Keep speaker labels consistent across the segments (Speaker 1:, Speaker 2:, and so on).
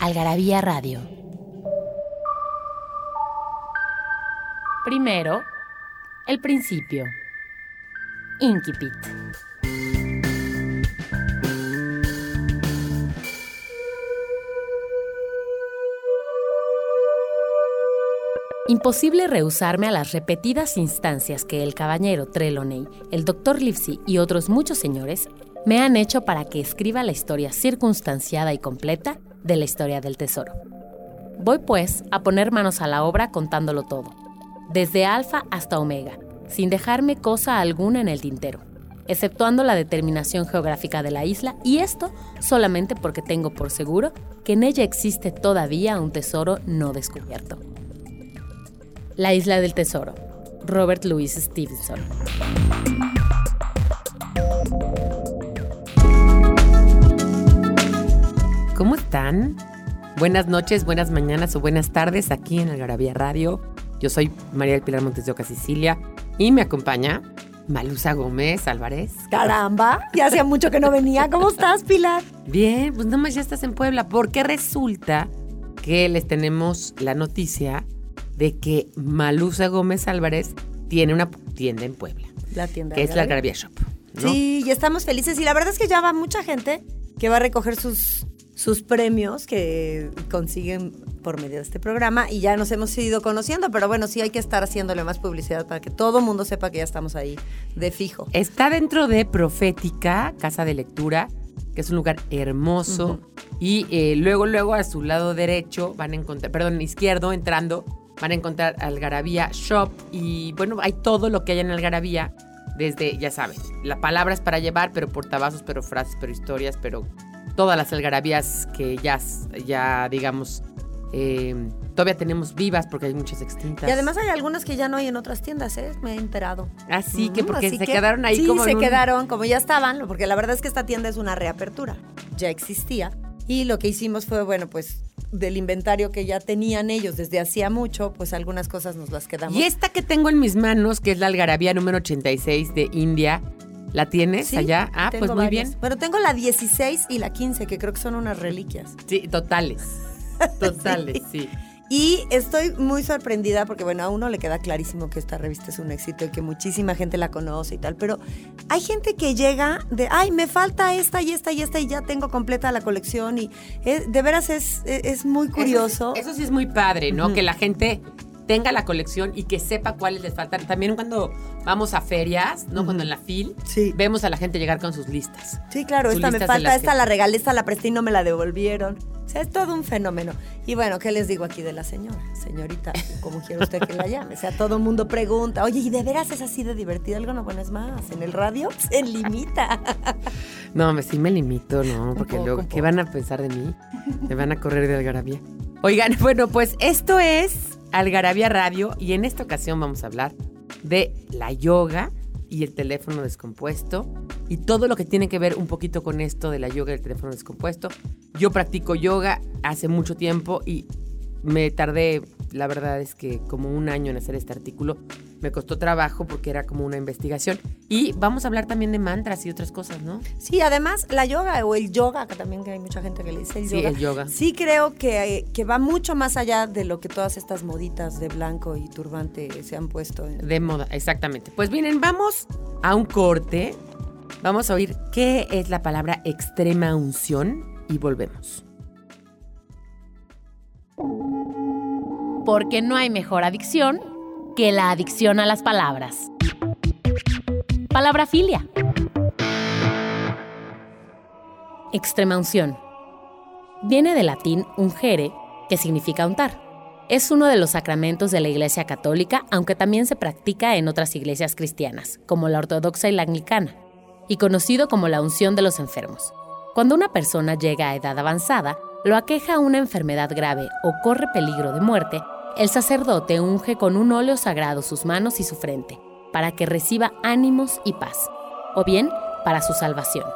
Speaker 1: Algarabía Radio. Primero, el principio. Inquipit. Imposible rehusarme a las repetidas instancias que el caballero Trelawney, el doctor Livesey y otros muchos señores me han hecho para que escriba la historia circunstanciada y completa de la historia del tesoro. Voy pues a poner manos a la obra contándolo todo, desde alfa hasta omega, sin dejarme cosa alguna en el tintero, exceptuando la determinación geográfica de la isla, y esto solamente porque tengo por seguro que en ella existe todavía un tesoro no descubierto. La isla del tesoro. Robert Louis Stevenson.
Speaker 2: ¿Cómo están? Buenas noches, buenas mañanas o buenas tardes aquí en Algarabía Radio. Yo soy María del Pilar Montes de Oca, Sicilia, y me acompaña Malusa Gómez Álvarez.
Speaker 3: Caramba, ya hacía mucho que no venía. ¿Cómo estás, Pilar?
Speaker 2: Bien, pues nomás ya estás en Puebla, porque resulta que les tenemos la noticia de que Malusa Gómez Álvarez tiene una tienda en Puebla.
Speaker 3: La tienda.
Speaker 2: Que es la Algarabía Shop. ¿no?
Speaker 3: Sí, y estamos felices. Y la verdad es que ya va mucha gente que va a recoger sus, sus premios que consiguen por medio de este programa y ya nos hemos ido conociendo, pero bueno, sí hay que estar haciéndole más publicidad para que todo el mundo sepa que ya estamos ahí de fijo.
Speaker 2: Está dentro de Profética, Casa de Lectura, que es un lugar hermoso. Y eh, luego, luego a su lado derecho van a encontrar, perdón, izquierdo, entrando, van a encontrar Algarabía Shop. Y bueno, hay todo lo que hay en Algarabía, desde, ya saben, las palabras para llevar, pero portavasos, pero frases, pero historias, pero todas las algarabías que ya, ya digamos, eh, todavía tenemos vivas porque hay muchas extintas.
Speaker 3: Y además hay algunas que ya no hay en otras tiendas, ¿eh? Me he enterado.
Speaker 2: Así que
Speaker 3: Ujú,
Speaker 2: porque
Speaker 3: así
Speaker 2: se
Speaker 3: que-
Speaker 2: quedaron ahí
Speaker 3: sí,
Speaker 2: como
Speaker 3: se
Speaker 2: un-
Speaker 3: quedaron como ya estaban, porque la verdad es que esta tienda es una reapertura. Ya existía. Y lo que hicimos fue, bueno, pues del inventario que ya tenían ellos desde hacía mucho, pues algunas cosas nos las quedamos.
Speaker 2: Y esta que tengo en mis manos, que es la algarabía número 86 de India, ¿la tienes
Speaker 3: Sí,
Speaker 2: allá? Ah,
Speaker 3: tengo
Speaker 2: pues muy
Speaker 3: varias.
Speaker 2: bien.
Speaker 3: Bueno, tengo la 16 y la 15, que creo que son unas reliquias.
Speaker 2: Sí, totales. Totales, sí.
Speaker 3: Y estoy muy sorprendida porque, bueno, a uno le queda clarísimo que esta revista es un éxito y que muchísima gente la conoce y tal, pero hay gente que llega de, ay, me falta esta y esta y esta y ya tengo completa la colección y es- de veras es, es, es muy curioso.
Speaker 2: Eso, sí- eso sí es muy padre, ¿no? Que la gente tenga la colección y que sepa cuáles les faltan. También cuando vamos a ferias, ¿no? Cuando en la FIL,
Speaker 3: Sí.
Speaker 2: vemos a la gente llegar con sus listas.
Speaker 3: Sí, claro,
Speaker 2: sus
Speaker 3: esta me falta, esta
Speaker 2: que-
Speaker 3: la regalé, esta la presté y no me la devolvieron. O sea, es todo un fenómeno. Y bueno, ¿qué les digo aquí de la señora? Señorita, como quiera usted que la llame. O sea, todo el mundo pregunta, oye, ¿y de veras es así de divertido? Algo no, bueno, es más, en el radio se limita.
Speaker 2: No, me, sí me limito, ¿no? Porque
Speaker 3: poco,
Speaker 2: luego, ¿qué van a pensar de mí? Me van a correr de Algarabía. Oigan, bueno, pues esto es Algarabía Radio y en esta ocasión vamos a hablar de la yoga y el teléfono descompuesto y todo lo que tiene que ver un poquito con esto de la yoga y el teléfono descompuesto. Yo practico yoga hace mucho tiempo y me tardé, la verdad es que como un año en hacer este artículo. Me costó trabajo porque era como una investigación. Y vamos a hablar también de mantras y otras cosas, ¿no?
Speaker 3: Sí, además, la yoga o el yoga, que también que hay mucha gente que le dice el
Speaker 2: Sí,
Speaker 3: yoga.
Speaker 2: el yoga.
Speaker 3: Sí creo que, que va mucho más allá de lo que todas estas moditas de blanco y turbante se han puesto. en-
Speaker 2: De moda, exactamente. Pues miren, vamos a un corte. Vamos a oír qué es la palabra extrema unción y volvemos.
Speaker 1: Porque no hay mejor adicción que la adicción a las palabras. Palabrafilia. Extrema unción. Viene del latín ungere, que significa untar. Es uno de los sacramentos de la Iglesia Católica, aunque también se practica en otras iglesias cristianas, como la ortodoxa y la anglicana, y conocido como la unción de los enfermos. Cuando una persona llega a edad avanzada,
Speaker 4: lo aqueja una enfermedad grave o corre peligro de muerte, el sacerdote unge con un óleo sagrado sus manos y su frente, para que reciba ánimos y paz, o bien para su salvación.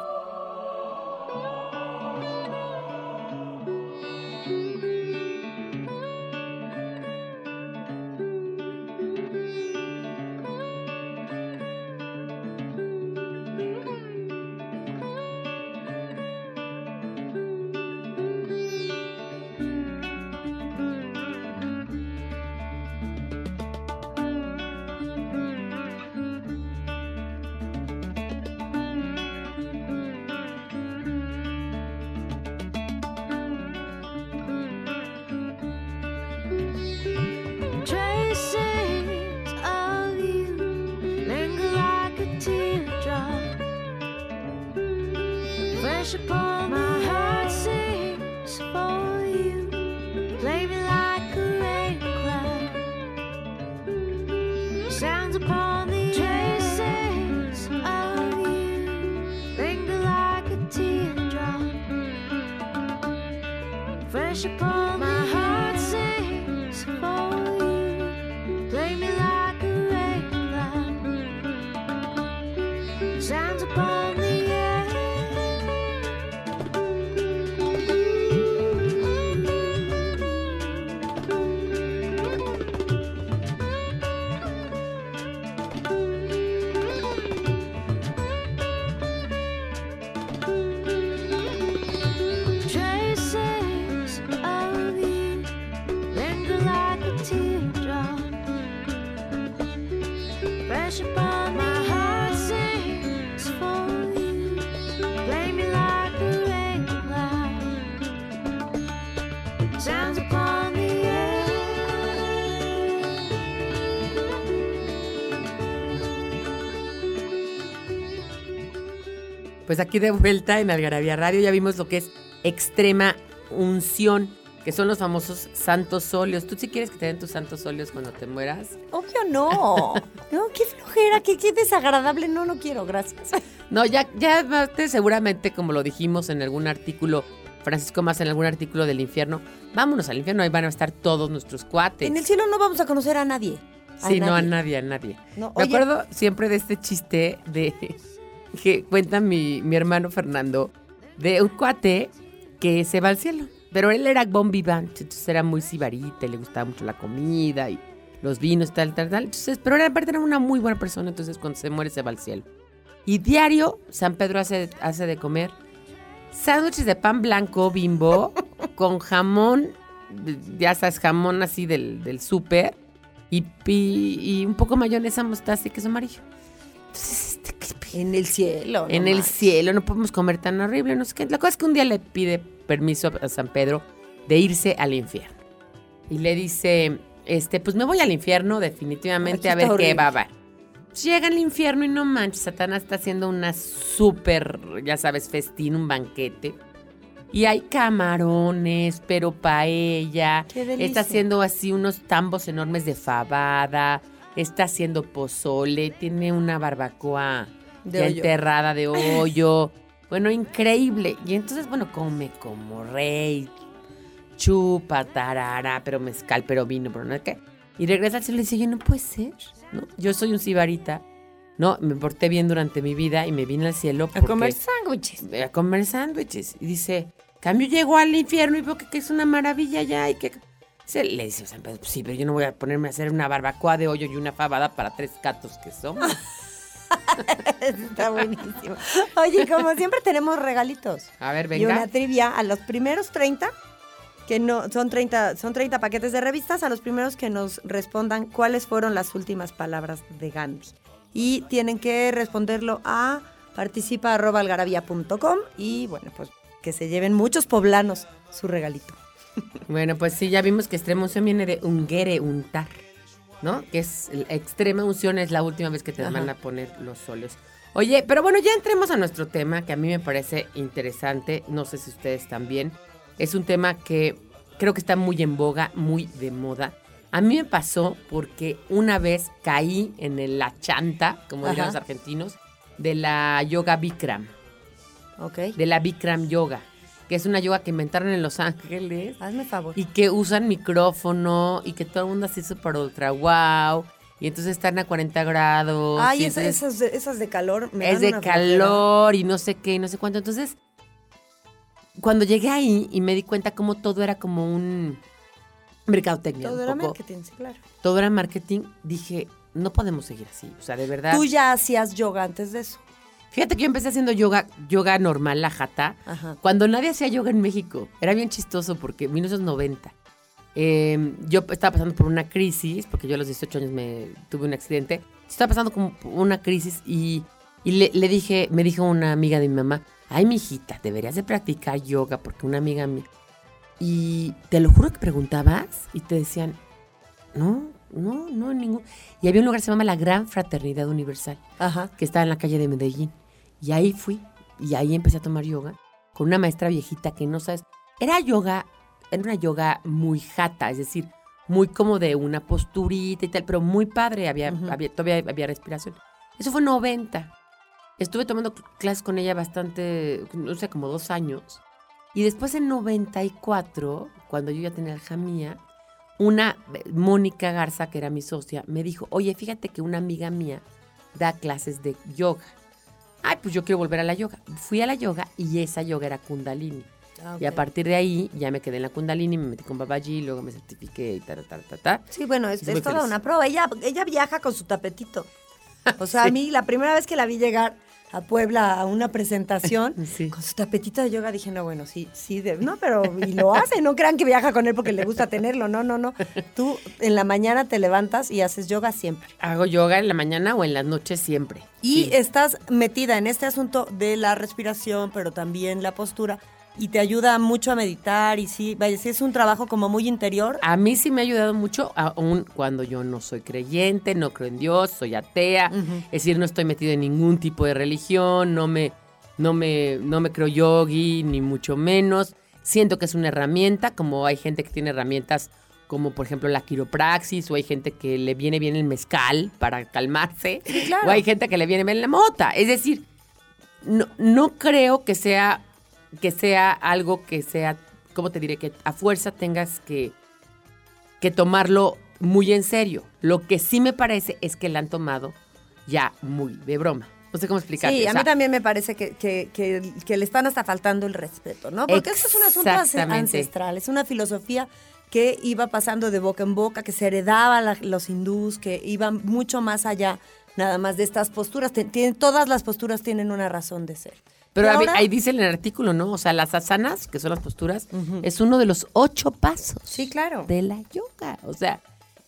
Speaker 2: Pues aquí de vuelta en Algarabía Radio ya vimos lo que es extrema unción, que son los famosos santos óleos. ¿Tú sí quieres que te den tus santos óleos cuando te mueras?
Speaker 3: Obvio no. No, qué flojera, qué, qué desagradable. No, no quiero, gracias.
Speaker 2: No, ya, ya seguramente, como lo dijimos en algún artículo, Francisco más en algún artículo del infierno, vámonos al infierno, ahí van a estar todos nuestros cuates.
Speaker 3: En el cielo no vamos a conocer a nadie. A
Speaker 2: Sí, no a nadie, a nadie.
Speaker 3: No,
Speaker 2: Me
Speaker 3: oye.
Speaker 2: acuerdo siempre de este chiste de que cuenta mi, mi hermano Fernando de un cuate que se va al cielo. Pero él era bon vivant, entonces era muy sibarita, y le gustaba mucho la comida y los vinos, tal, tal, tal. Entonces, pero era, aparte era una muy buena persona, entonces cuando se muere se va al cielo. Y diario San Pedro hace, hace de comer sándwiches de pan blanco bimbo con jamón, ya sabes, jamón así del, del súper y, y un poco mayonesa, mostaza y queso amarillo. Entonces, este, ¿qué
Speaker 3: En el cielo. no
Speaker 2: en el
Speaker 3: manches.
Speaker 2: cielo no podemos comer tan horrible, no sé qué. La cosa es que un día le pide permiso a San Pedro de irse al infierno. Y le dice, este, pues me voy al infierno definitivamente a ver qué va a haber. Llega al infierno y no manches, Satanás está haciendo una súper, ya sabes, festín, un banquete. Y hay camarones, pero paella.
Speaker 3: Qué.
Speaker 2: Está haciendo así unos tambos enormes de fabada. Está haciendo pozole. Tiene una barbacoa
Speaker 3: De
Speaker 2: ya
Speaker 3: hoyo.
Speaker 2: enterrada de hoyo. bueno, increíble. Y entonces, bueno, come como rey. Chupa, tarara, pero mezcal, pero vino, pero no sé qué. Y regresa al cielo y dice, yo no puede ser, ¿no? Yo soy un sibarita. No, me porté bien durante mi vida y me vine al cielo
Speaker 3: A comer sándwiches.
Speaker 2: a comer sándwiches. Y dice, cambio llego al infierno y veo que, que es una maravilla ya y que... Se, le dice San Pedro, "Pues sí, pero yo no voy a ponerme a hacer una barbacoa de hoyo y una fabada para tres gatos que son.
Speaker 3: Está buenísimo. Oye, como siempre tenemos regalitos.
Speaker 2: A ver,
Speaker 3: Y una
Speaker 2: venga.
Speaker 3: trivia a los primeros 30, que no son 30, son 30 paquetes de revistas, a los primeros que nos respondan cuáles fueron las últimas palabras de Gandhi. Y tienen que responderlo a participa.algarabía.com y bueno, pues que se lleven muchos poblanos su regalito.
Speaker 2: Bueno, pues sí, ya vimos que unción viene de ungere, untar, ¿no? Que es extrema unción es la última vez que te
Speaker 3: Ajá.
Speaker 2: van a poner los óleos. Oye, pero bueno, ya entremos a nuestro tema, que a mí me parece interesante, no sé si ustedes también. Es un tema que creo que está muy en boga, muy de moda. A mí me pasó porque una vez caí en el- la chanta, como dirían los argentinos, de la yoga Bikram
Speaker 3: ¿Ok?
Speaker 2: de la Bikram Yoga. Que es una yoga que inventaron en Los Ángeles
Speaker 3: Hazme favor.
Speaker 2: y que usan micrófono y que todo el mundo así súper ultra wow. Y entonces están a 40 grados.
Speaker 3: Ay,
Speaker 2: y
Speaker 3: esa-
Speaker 2: entonces
Speaker 3: esas, de, esas de calor me
Speaker 2: es
Speaker 3: dan
Speaker 2: de
Speaker 3: una flojera.
Speaker 2: calor y no sé qué y no sé cuánto. Entonces, cuando llegué ahí y me di cuenta cómo todo era como un mercadotecnia.
Speaker 3: Todo
Speaker 2: un
Speaker 3: era
Speaker 2: poco,
Speaker 3: marketing, sí, claro.
Speaker 2: Todo era marketing. Dije, no podemos seguir así. O sea, de verdad.
Speaker 3: Tú ya hacías yoga antes de eso.
Speaker 2: Fíjate que yo empecé haciendo yoga, yoga normal, la jata,
Speaker 3: Ajá.
Speaker 2: cuando nadie hacía yoga en México. Era bien chistoso porque en 1990. eh, yo estaba pasando por una crisis, porque yo a los 18 años me tuve un accidente. Estaba pasando como una crisis y, y le, le dije, me dijo una amiga de mi mamá, ay, mijita, deberías de practicar yoga porque una amiga mía. Y te lo juro que preguntabas y te decían, no, no, no, ningún. Y había un lugar que se llama la Gran Fraternidad Universal
Speaker 3: Ajá.
Speaker 2: que estaba en la calle de Medellín. Y ahí fui, y ahí empecé a tomar yoga con una maestra viejita que no sabes. Era yoga, era una yoga muy jata, es decir, muy como de una posturita y tal, pero muy padre, había, había- todavía había respiración. Eso fue en 90. Estuve tomando cl- clases con ella bastante, no sé, como dos años. Y después en 94, cuando yo ya tenía hija mía, una, eh, Mónica Garza, que era mi socia, me dijo, oye, fíjate que una amiga mía da clases de yoga. Ay, pues yo quiero volver a la yoga. Fui a la yoga y esa yoga era Kundalini.
Speaker 3: Ah,
Speaker 2: Y a partir de ahí ya me quedé en la Kundalini, me metí con Babaji, luego me certifiqué y ta, ta, ta, ta.
Speaker 3: Sí, bueno, es, toda
Speaker 2: feliz.
Speaker 3: una prueba. Ella, ella viaja con su tapetito. O sea, a mí la primera vez que la vi llegar a Puebla a una presentación
Speaker 2: Sí.
Speaker 3: con su tapetito de yoga, dije, no, bueno, sí, sí, de- no, pero y lo hace, no crean que viaja con él porque le gusta tenerlo, no, no, no. Tú en la mañana te levantas y haces yoga siempre.
Speaker 2: Hago yoga en la mañana o en las noches siempre.
Speaker 3: Y
Speaker 2: Sí.
Speaker 3: estás metida en este asunto de la respiración, pero también la postura, y te ayuda mucho a meditar, y sí, vaya, sí es un trabajo como muy interior.
Speaker 2: A mí sí me ha ayudado mucho, aún cuando yo no soy creyente, no creo en Dios, soy atea, es decir, no estoy metido en ningún tipo de religión, no me, no me, no me creo yogi, ni mucho menos. Siento que es una herramienta, como hay gente que tiene herramientas como por ejemplo la quiropraxis, o hay gente que le viene bien el mezcal para calmarse,
Speaker 3: claro.
Speaker 2: o hay gente que le viene bien la mota. Es decir, no, no creo que sea, que sea algo que sea, ¿cómo te diré? Que a fuerza tengas que, que tomarlo muy en serio. Lo que sí me parece es que la han tomado ya muy de broma. No sé cómo explicarte.
Speaker 3: Sí,
Speaker 2: o
Speaker 3: a
Speaker 2: sea,
Speaker 3: mí también me parece que, que- que- que le están hasta faltando el respeto, ¿no? Porque esto es un asunto ancestral, es una filosofía que iba pasando de boca en boca, que se heredaba la- los hindús, que iban mucho más allá nada más de estas posturas. Tienen- todas las posturas tienen una razón de ser.
Speaker 2: Pero
Speaker 3: ahora-
Speaker 2: ahí dice en el artículo, ¿no? O sea, las asanas, que son las posturas, es uno de los ocho pasos
Speaker 3: Sí, claro.
Speaker 2: de la yoga. O sea,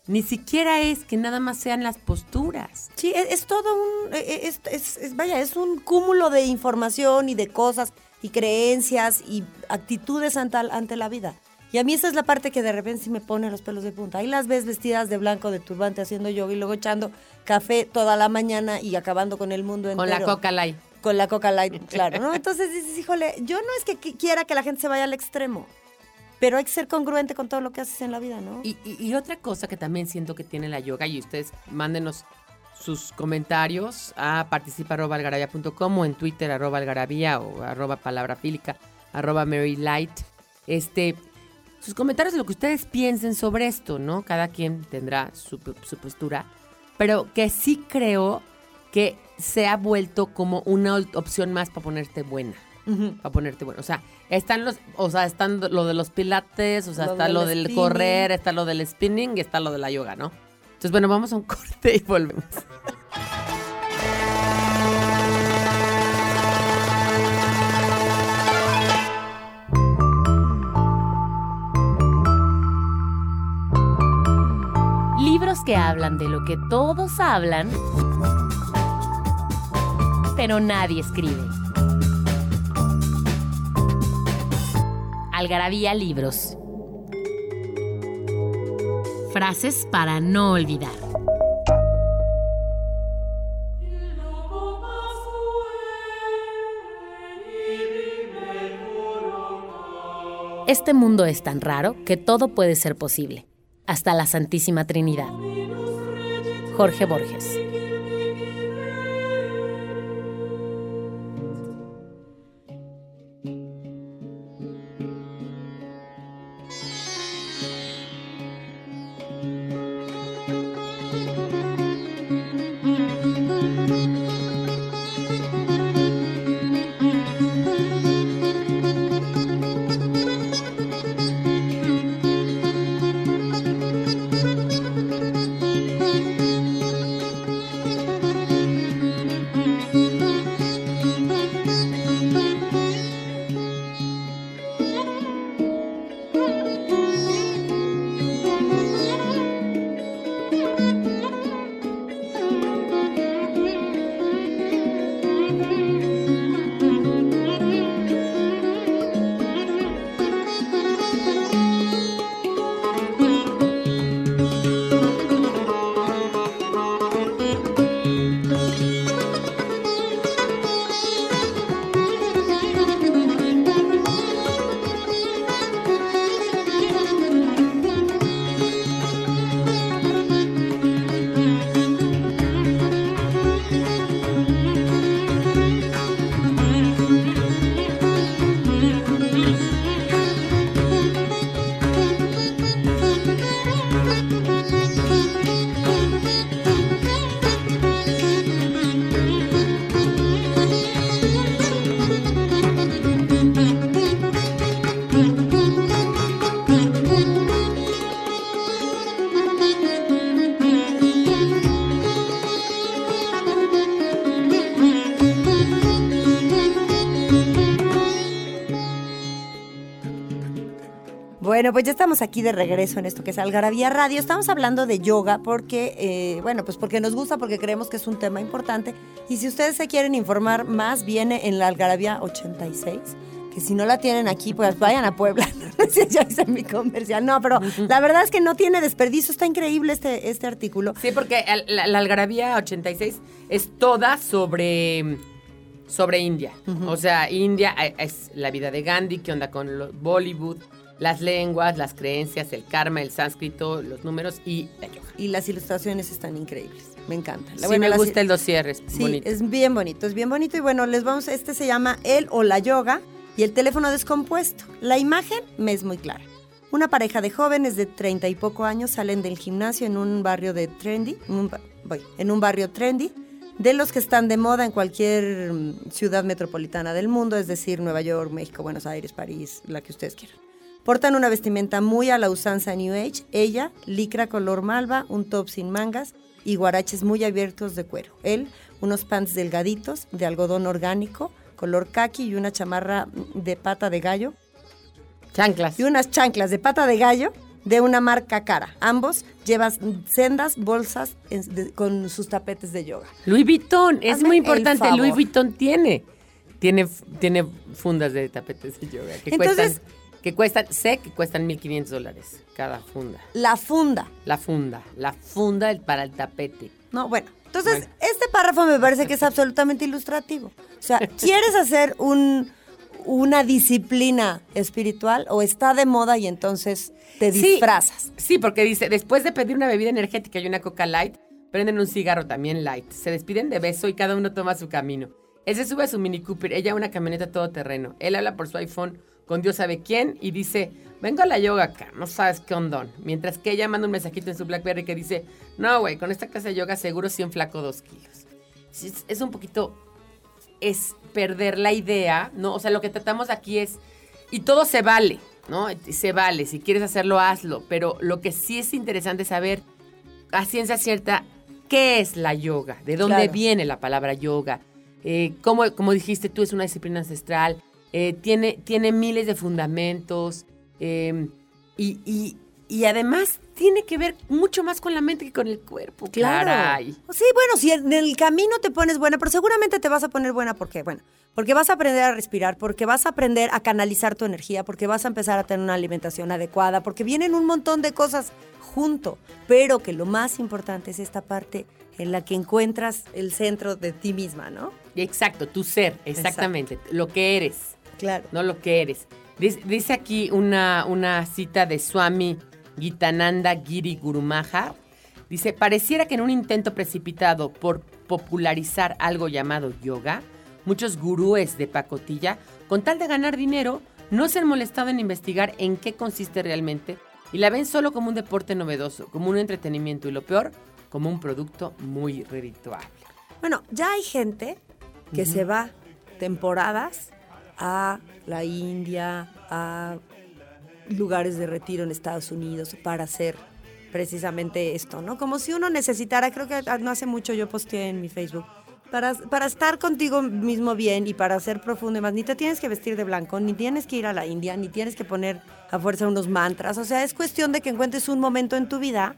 Speaker 2: ni siquiera es que nada más sean las posturas.
Speaker 3: Sí, es, es todo un, eh, es, es- es- vaya, es un cúmulo de información y de cosas y creencias y actitudes ante, ante la vida. Y a mí esa es la parte que de repente sí me pone los pelos de punta. Ahí las ves vestidas de blanco, de turbante, haciendo yoga y luego echando café toda la mañana y acabando con el mundo entero.
Speaker 2: Con la coca light.
Speaker 3: Con la coca light, claro, ¿no? Entonces dices, híjole, yo no es que qui- quiera que la gente se vaya al extremo, pero hay que ser congruente con todo lo que haces en la vida, ¿no?
Speaker 2: Y, otra cosa que también siento que tiene la yoga, y ustedes mándenos sus comentarios a participa.algarabía.com o en Twitter arroba o arroba palabra fílica, arroba Mary Light. Este, sus comentarios de lo que ustedes piensen sobre esto, ¿no? Cada quien tendrá su, su postura, pero que sí creo que se ha vuelto como una opción más para ponerte buena para ponerte bueno. O sea, están los, o sea, están lo de los pilates, o sea,
Speaker 3: Lo
Speaker 2: está
Speaker 3: del
Speaker 2: lo del
Speaker 3: spinning.
Speaker 2: correr, está lo del spinning y está lo de la yoga, ¿no? Entonces, bueno, vamos a un corte y volvemos.
Speaker 1: Libros que hablan de lo que todos hablan, pero nadie escribe. Algarabía Libros. Frases para no olvidar. Este mundo es tan raro que todo puede ser posible, hasta la Santísima Trinidad. Jorge Borges.
Speaker 3: Bueno, pues ya estamos aquí de regreso en esto que es Algarabía Radio. Estamos hablando de yoga porque, eh, bueno, pues porque nos gusta, porque creemos que es un tema importante. Y si ustedes se quieren informar más, viene en la Algarabía 86. Que si no la tienen aquí, pues vayan a Puebla. Ya hice mi comercial. No, pero la verdad es que no tiene desperdicio. Está increíble este, este artículo.
Speaker 2: Sí, porque la, la Algarabía 86 es toda sobre, sobre India. O sea, India eh, es la vida de Gandhi, qué onda con Bollywood, las lenguas, las creencias, el karma, el sánscrito, los números y la yoga.
Speaker 3: Y las ilustraciones están increíbles. Me encanta.
Speaker 2: Sí,
Speaker 3: Bueno,
Speaker 2: me
Speaker 3: las-
Speaker 2: gusta el dossier, es
Speaker 3: Sí,
Speaker 2: bonito.
Speaker 3: es bien bonito, es bien bonito. Y bueno, les vamos, este se llama El o la yoga y el teléfono descompuesto. La imagen me es muy clara. Una pareja de jóvenes de treinta y poco años salen del gimnasio en un barrio de trendy, en un, voy, en un barrio trendy, de los que están de moda en cualquier mm, ciudad metropolitana del mundo, es decir, Nueva York, México, Buenos Aires, París, la que ustedes quieran. Portan una vestimenta muy a la usanza New Age, ella, licra color malva, un top sin mangas y guaraches muy abiertos de cuero. Él, unos pants delgaditos de algodón orgánico, color kaki y una chamarra de pata de gallo
Speaker 2: Chanclas.
Speaker 3: y unas chanclas de pata de gallo de una marca cara. Ambos llevan sendas bolsas en- de- con sus tapetes de yoga.
Speaker 2: Louis Vuitton, es
Speaker 3: Hazme
Speaker 2: muy importante. Louis Vuitton tiene, tiene, tiene fundas de tapetes de yoga que
Speaker 3: Entonces-
Speaker 2: cuestan, que cuestan, sé que cuestan 1.500 dólares cada funda.
Speaker 3: La funda.
Speaker 2: La funda, la funda para el tapete.
Speaker 3: No, bueno. Entonces,
Speaker 2: Bueno.
Speaker 3: este párrafo me parece que es absolutamente ilustrativo. O sea, ¿quieres hacer un, una disciplina espiritual o está de moda y entonces te
Speaker 2: Sí.
Speaker 3: disfrazas?
Speaker 2: Sí, porque dice, después de pedir una bebida energética y una coca light, prenden un cigarro también light. Se despiden de beso y cada uno toma su camino. Él se sube a su Mini Cooper, ella a una camioneta todoterreno. Él habla por su iPhone con Dios sabe quién y dice, vengo a la yoga acá, no sabes qué ondón. Mientras que ella manda un mensajito en su Blackberry que dice, no, güey, con esta clase de yoga seguro sí flaco dos kilos. Es, es un poquito, es perder la idea, ¿no? O sea, lo que tratamos aquí es, y todo se vale, ¿no? Se vale, si quieres hacerlo, hazlo, pero lo que sí es interesante saber a ciencia cierta qué es la yoga, de dónde
Speaker 3: Claro.
Speaker 2: viene la palabra yoga, eh, cómo, como dijiste tú, es una disciplina ancestral, eh, tiene, tiene miles de fundamentos eh, y, y- y además tiene que ver mucho más con la mente que con el cuerpo. Caray.
Speaker 3: Sí, bueno, si en el camino te pones buena, pero seguramente te vas a poner buena porque, bueno, porque vas a aprender a respirar, porque vas a aprender a canalizar tu energía, porque vas a empezar a tener una alimentación adecuada, porque vienen un montón de cosas junto, pero que lo más importante es esta parte en la que encuentras el centro de ti misma, ¿no?
Speaker 2: Exacto, tu ser, exactamente, lo que eres.
Speaker 3: Claro.
Speaker 2: no lo que eres. Dice, dice aquí una, una cita de Swami Gitananda Giri Guru Maharaj. Dice, pareciera que en un intento precipitado por popularizar algo llamado yoga, muchos gurúes de pacotilla, con tal de ganar dinero, no se han molestado en investigar en qué consiste realmente y la ven solo como un deporte novedoso, como un entretenimiento y lo peor, como un producto muy redituable.
Speaker 3: Bueno, ya hay gente que se va temporadas a la India, a lugares de retiro en Estados Unidos para hacer precisamente esto, ¿no? Como si uno necesitara, creo que no hace mucho yo posteé en mi Facebook, para, para estar contigo mismo bien y para ser profundo y más, ni te tienes que vestir de blanco, ni tienes que ir a la India, ni tienes que poner a fuerza unos mantras, o sea, es cuestión de que encuentres un momento en tu vida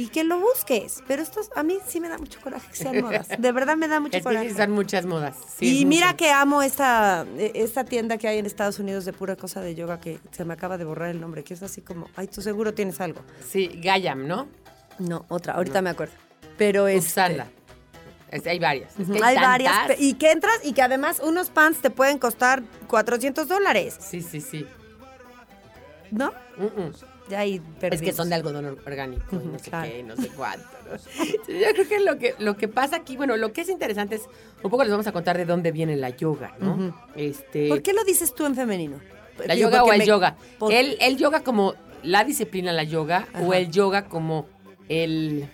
Speaker 3: y que lo busques. Pero esto a mí sí me da mucho coraje que sean modas. De verdad me da mucho
Speaker 2: Es que
Speaker 3: coraje.
Speaker 2: sí son muchas modas. sí,
Speaker 3: y mira
Speaker 2: mucho.
Speaker 3: que amo esta, eh, esta tienda que hay en Estados Unidos de pura cosa de yoga que se me acaba de borrar el nombre, que es así como, ay, tú seguro tienes algo.
Speaker 2: Sí, Gayam, ¿no?
Speaker 3: No, otra, ahorita me acuerdo. Pero es...
Speaker 2: Usarla. Es- hay varias. Es que
Speaker 3: hay varias. Y que entras y que además unos pants te pueden costar 400 dólares,
Speaker 2: Sí, sí, sí.
Speaker 3: ¿no?
Speaker 2: Mm, mm.
Speaker 3: Ya ahí
Speaker 2: Es que son de algodón or- orgánico, y no sé
Speaker 3: Claro.
Speaker 2: qué, no sé cuánto. Yo creo que lo, que lo que pasa aquí, bueno, lo que es interesante es, un poco les vamos a contar de dónde viene la yoga, ¿no? Este,
Speaker 3: ¿Por qué lo dices tú en femenino?
Speaker 2: ¿La
Speaker 3: Digo,
Speaker 2: yoga o el
Speaker 3: me-
Speaker 2: yoga?
Speaker 3: por-
Speaker 2: El, el yoga como la disciplina, la yoga, o el yoga como el...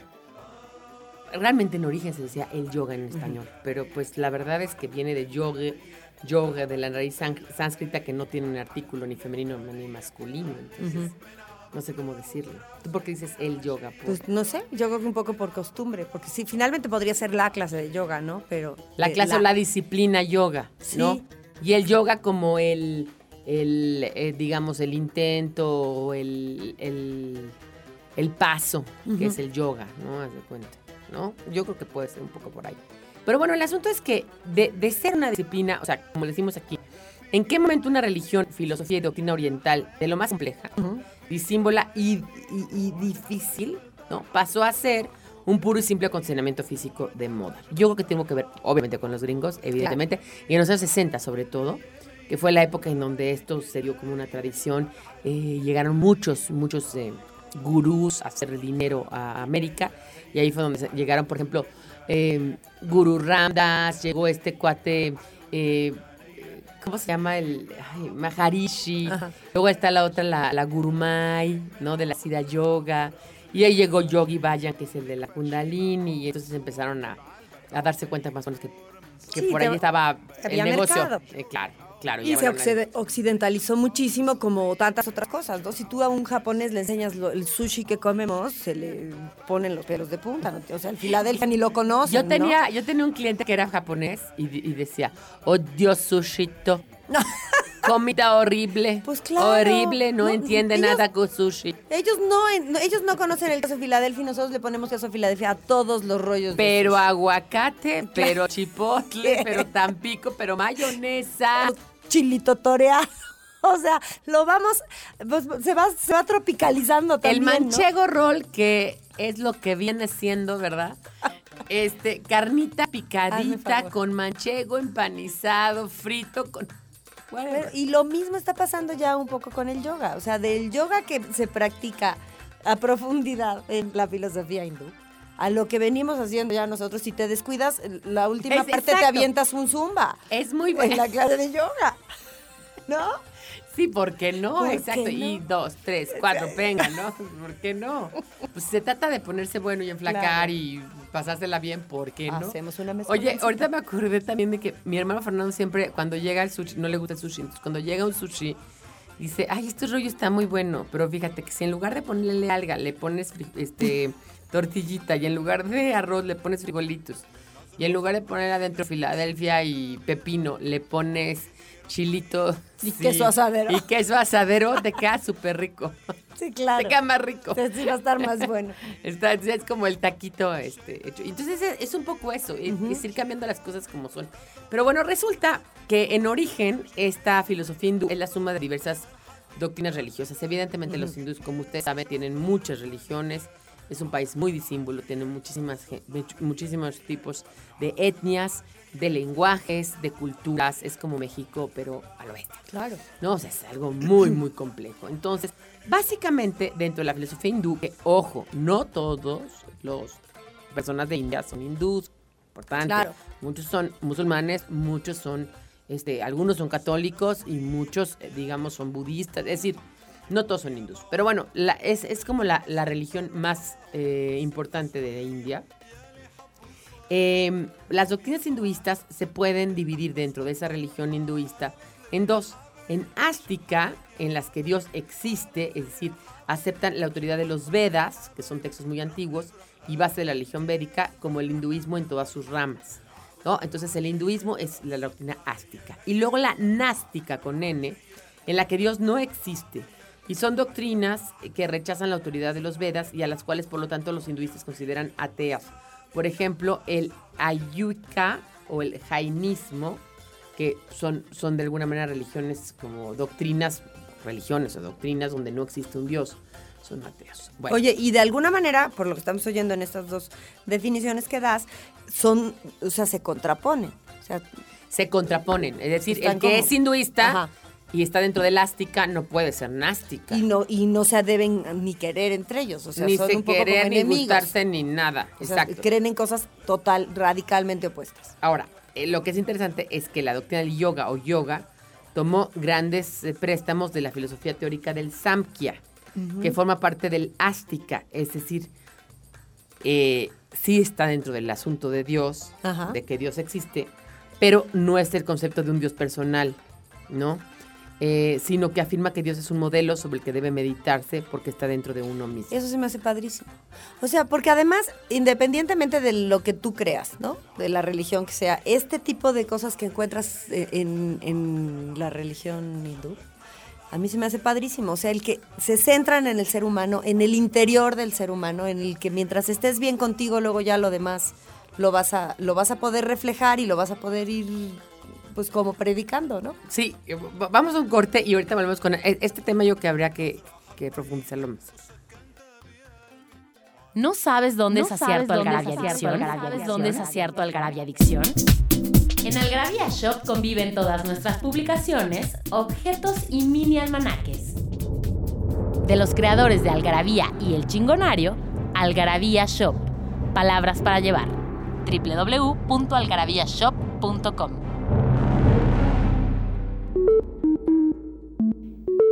Speaker 2: Realmente en origen se decía el yoga en español, pero pues la verdad es que viene de yoga, yoga, de la raíz sán- sánscrita que no tiene un artículo ni femenino ni masculino, entonces no sé cómo decirlo. ¿Tú por qué dices el yoga? Por-
Speaker 3: Pues no sé, yo creo que un poco por costumbre, porque sí, finalmente podría ser la clase de yoga, ¿no? Pero
Speaker 2: la
Speaker 3: eh,
Speaker 2: clase o la disciplina yoga, ¿no?
Speaker 3: Sí.
Speaker 2: Y el yoga como el, el, eh, digamos, el intento o el, el, el paso, que es el yoga, ¿no? Haz de cuenta, ¿no? Yo creo que puede ser un poco por ahí. Pero bueno, el asunto es que de, de ser una disciplina, o sea, como decimos aquí, ¿en qué momento una religión, filosofía y doctrina oriental, de lo más compleja, disímbola y, y- y difícil, ¿no? Pasó a ser un puro y simple acondicionamiento físico de moda. Yo creo que tengo que ver, obviamente, con los gringos, evidentemente, y en los años 60 sobre todo, que fue la época en donde esto se dio como una tradición. eh, llegaron muchos, muchos eh, gurús a hacer dinero a América, y ahí fue donde llegaron, por ejemplo, eh, Guru Ramdas, llegó este cuate... eh, ¿Cómo se llama el ay, Maharishi?
Speaker 3: Ajá.
Speaker 2: Luego está la otra, la, la Gurumai, ¿no? De la Siddha Yoga. Y ahí llegó Yogi Vayan, que es el de la Kundalini. Y entonces empezaron a, a darse cuenta más o menos que, que
Speaker 3: Sí,
Speaker 2: por ahí estaba el negocio. Eh, claro, claro.
Speaker 3: Y se occidentalizó muchísimo como tantas otras cosas, ¿no? Si tú a un japonés le enseñas lo- el sushi que comemos, se le ponen los pelos de punta, ¿no? O sea, el Filadelfia ni lo conoce,
Speaker 2: Yo tenía, yo tenía un cliente que era japonés y, decía, oh Dios, sushito. Comida horrible.
Speaker 3: Pues claro.
Speaker 2: Horrible, no,
Speaker 3: No,
Speaker 2: entiende
Speaker 3: ellos-
Speaker 2: nada con sushi.
Speaker 3: Ellos no, no- ellos no conocen el queso Filadelfia y nosotros le ponemos queso Filadelfia a todos los rollos. de
Speaker 2: Pero aguacate, pero chipotle, pero tampico, pero mayonesa.
Speaker 3: Chilito toreado. O sea, lo vamos, pues, se va, se va tropicalizando
Speaker 2: El
Speaker 3: también, ¿no?
Speaker 2: manchego roll, que es lo que viene siendo, ¿verdad? Este, carnita picadita con manchego empanizado, frito con.
Speaker 3: Pero- y lo mismo está pasando ya un poco con el yoga. O sea, del yoga que se practica a profundidad en la filosofía hindú, a lo que venimos haciendo ya nosotros, si te descuidas, la última
Speaker 2: Es-
Speaker 3: parte te avientas un zumba
Speaker 2: Es muy
Speaker 3: en
Speaker 2: bueno.
Speaker 3: la clase de yoga. ¿No?
Speaker 2: Sí, ¿por qué no?
Speaker 3: ¿Por qué
Speaker 2: Exacto.
Speaker 3: no?
Speaker 2: Y dos, tres, cuatro, venga, ¿no? ¿Por qué no? Pues se trata de ponerse bueno y enflacar
Speaker 3: Claro.
Speaker 2: y pasársela bien, ¿por qué no?
Speaker 3: Hacemos una mesa.
Speaker 2: Oye, ahorita me acordé también de que mi hermano Fernando siempre, cuando llega el sushi, no le gusta el sushi, entonces cuando llega un sushi, dice, ay, este rollo está muy bueno, pero fíjate que si en lugar de ponerle alga, le pones este tortillita y en lugar de arroz le pones frijolitos y en lugar de poner adentro Filadelfia y pepino, le pones chilito
Speaker 3: Y queso asadero.
Speaker 2: Y queso asadero, te queda súper rico.
Speaker 3: Sí, claro.
Speaker 2: Te queda más rico.
Speaker 3: Sí, sí, va a estar más bueno.
Speaker 2: Está, es como el taquito este, hecho. Entonces es, es un poco eso, es, es ir cambiando las cosas como son. Pero bueno, resulta que en origen esta filosofía hindú es la suma de diversas doctrinas religiosas. Evidentemente los hindús, como ustedes saben, tienen muchas religiones. Es un país muy disímbolo, tiene muchísimas, muchísimos tipos de etnias, de lenguajes, de culturas. Es como México, pero al oeste.
Speaker 3: Claro.
Speaker 2: ¿no? O sea, es algo muy, muy complejo. Entonces, básicamente, dentro de la filosofía hindú, que, ojo, no todos los personas de India son hindús, importante.
Speaker 3: Claro.
Speaker 2: Muchos son musulmanes, muchos son, este, algunos son católicos y muchos, eh, digamos, son budistas. Es decir, no todos son hindús. Pero bueno, es, es como la, la religión más eh, importante de India. Eh, las doctrinas hinduistas se pueden dividir dentro de esa religión hinduista en dos. En ástica, en las que Dios existe, es decir, aceptan la autoridad de los Vedas, que son textos muy antiguos, y base de la religión védica, como el hinduismo en todas sus ramas. ¿no? Entonces el hinduismo es la doctrina ástica. Y luego la nástica con N, en la que Dios no existe. Y son doctrinas que rechazan la autoridad de los Vedas y a las cuales, por lo tanto, los hinduistas consideran ateas. Por ejemplo, el Ayuka o el Jainismo, que son, son de alguna manera religiones como doctrinas, religiones o doctrinas donde no existe un Dios, son ateos. Bueno,
Speaker 3: Oye, y de alguna manera, por lo que estamos oyendo en estas dos definiciones que das, son, o sea, se contraponen. O sea,
Speaker 2: se contraponen. Es decir, el que
Speaker 3: como-
Speaker 2: es hinduista
Speaker 3: Ajá.
Speaker 2: Y está dentro del ástica no puede ser nástica.
Speaker 3: y no, y no se deben ni querer entre ellos. O sea,
Speaker 2: ni
Speaker 3: son
Speaker 2: se
Speaker 3: un poco
Speaker 2: querer,
Speaker 3: como
Speaker 2: ni gustarse, ni nada.
Speaker 3: O sea,
Speaker 2: Exacto.
Speaker 3: creen en cosas total, radicalmente opuestas.
Speaker 2: Ahora, eh, lo que es interesante es que la doctrina del yoga o yoga tomó grandes eh, préstamos de la filosofía teórica del Samkhya, que forma parte del ástica, es decir, eh, sí está dentro del asunto de Dios,
Speaker 3: Ajá.
Speaker 2: de que Dios existe, pero no es el concepto de un Dios personal, ¿no? Eh, sino que afirma que Dios es un modelo sobre el que debe meditarse porque está dentro de uno mismo.
Speaker 3: Eso sí me hace padrísimo. O sea, porque además, independientemente de lo que tú creas, ¿no? De la religión que sea, este tipo de cosas que encuentras eh, en, en la religión hindú, a mí se me hace padrísimo. O sea, el que se centran en el ser humano, en el interior del ser humano, en el que mientras estés bien contigo, luego ya lo demás lo vas a, lo vas a poder reflejar y lo vas a poder ir, pues, como predicando, ¿no?
Speaker 2: Sí, va- vamos a un corte y ahorita volvemos con e- este tema yo que habría que, que profundizarlo más.
Speaker 1: ¿No sabes dónde
Speaker 5: ¿No
Speaker 1: es acierto
Speaker 5: dónde es
Speaker 1: Algarabia Adicción?
Speaker 5: Algarabia
Speaker 1: ¿Sabes dónde es acierto Algarabia Adicción? En Algarabia Shop conviven todas nuestras publicaciones, objetos y mini almanaques. De los creadores de Algarabía y El Chingonario, Algarabía Shop. Palabras para llevar. www.algarabíashop.com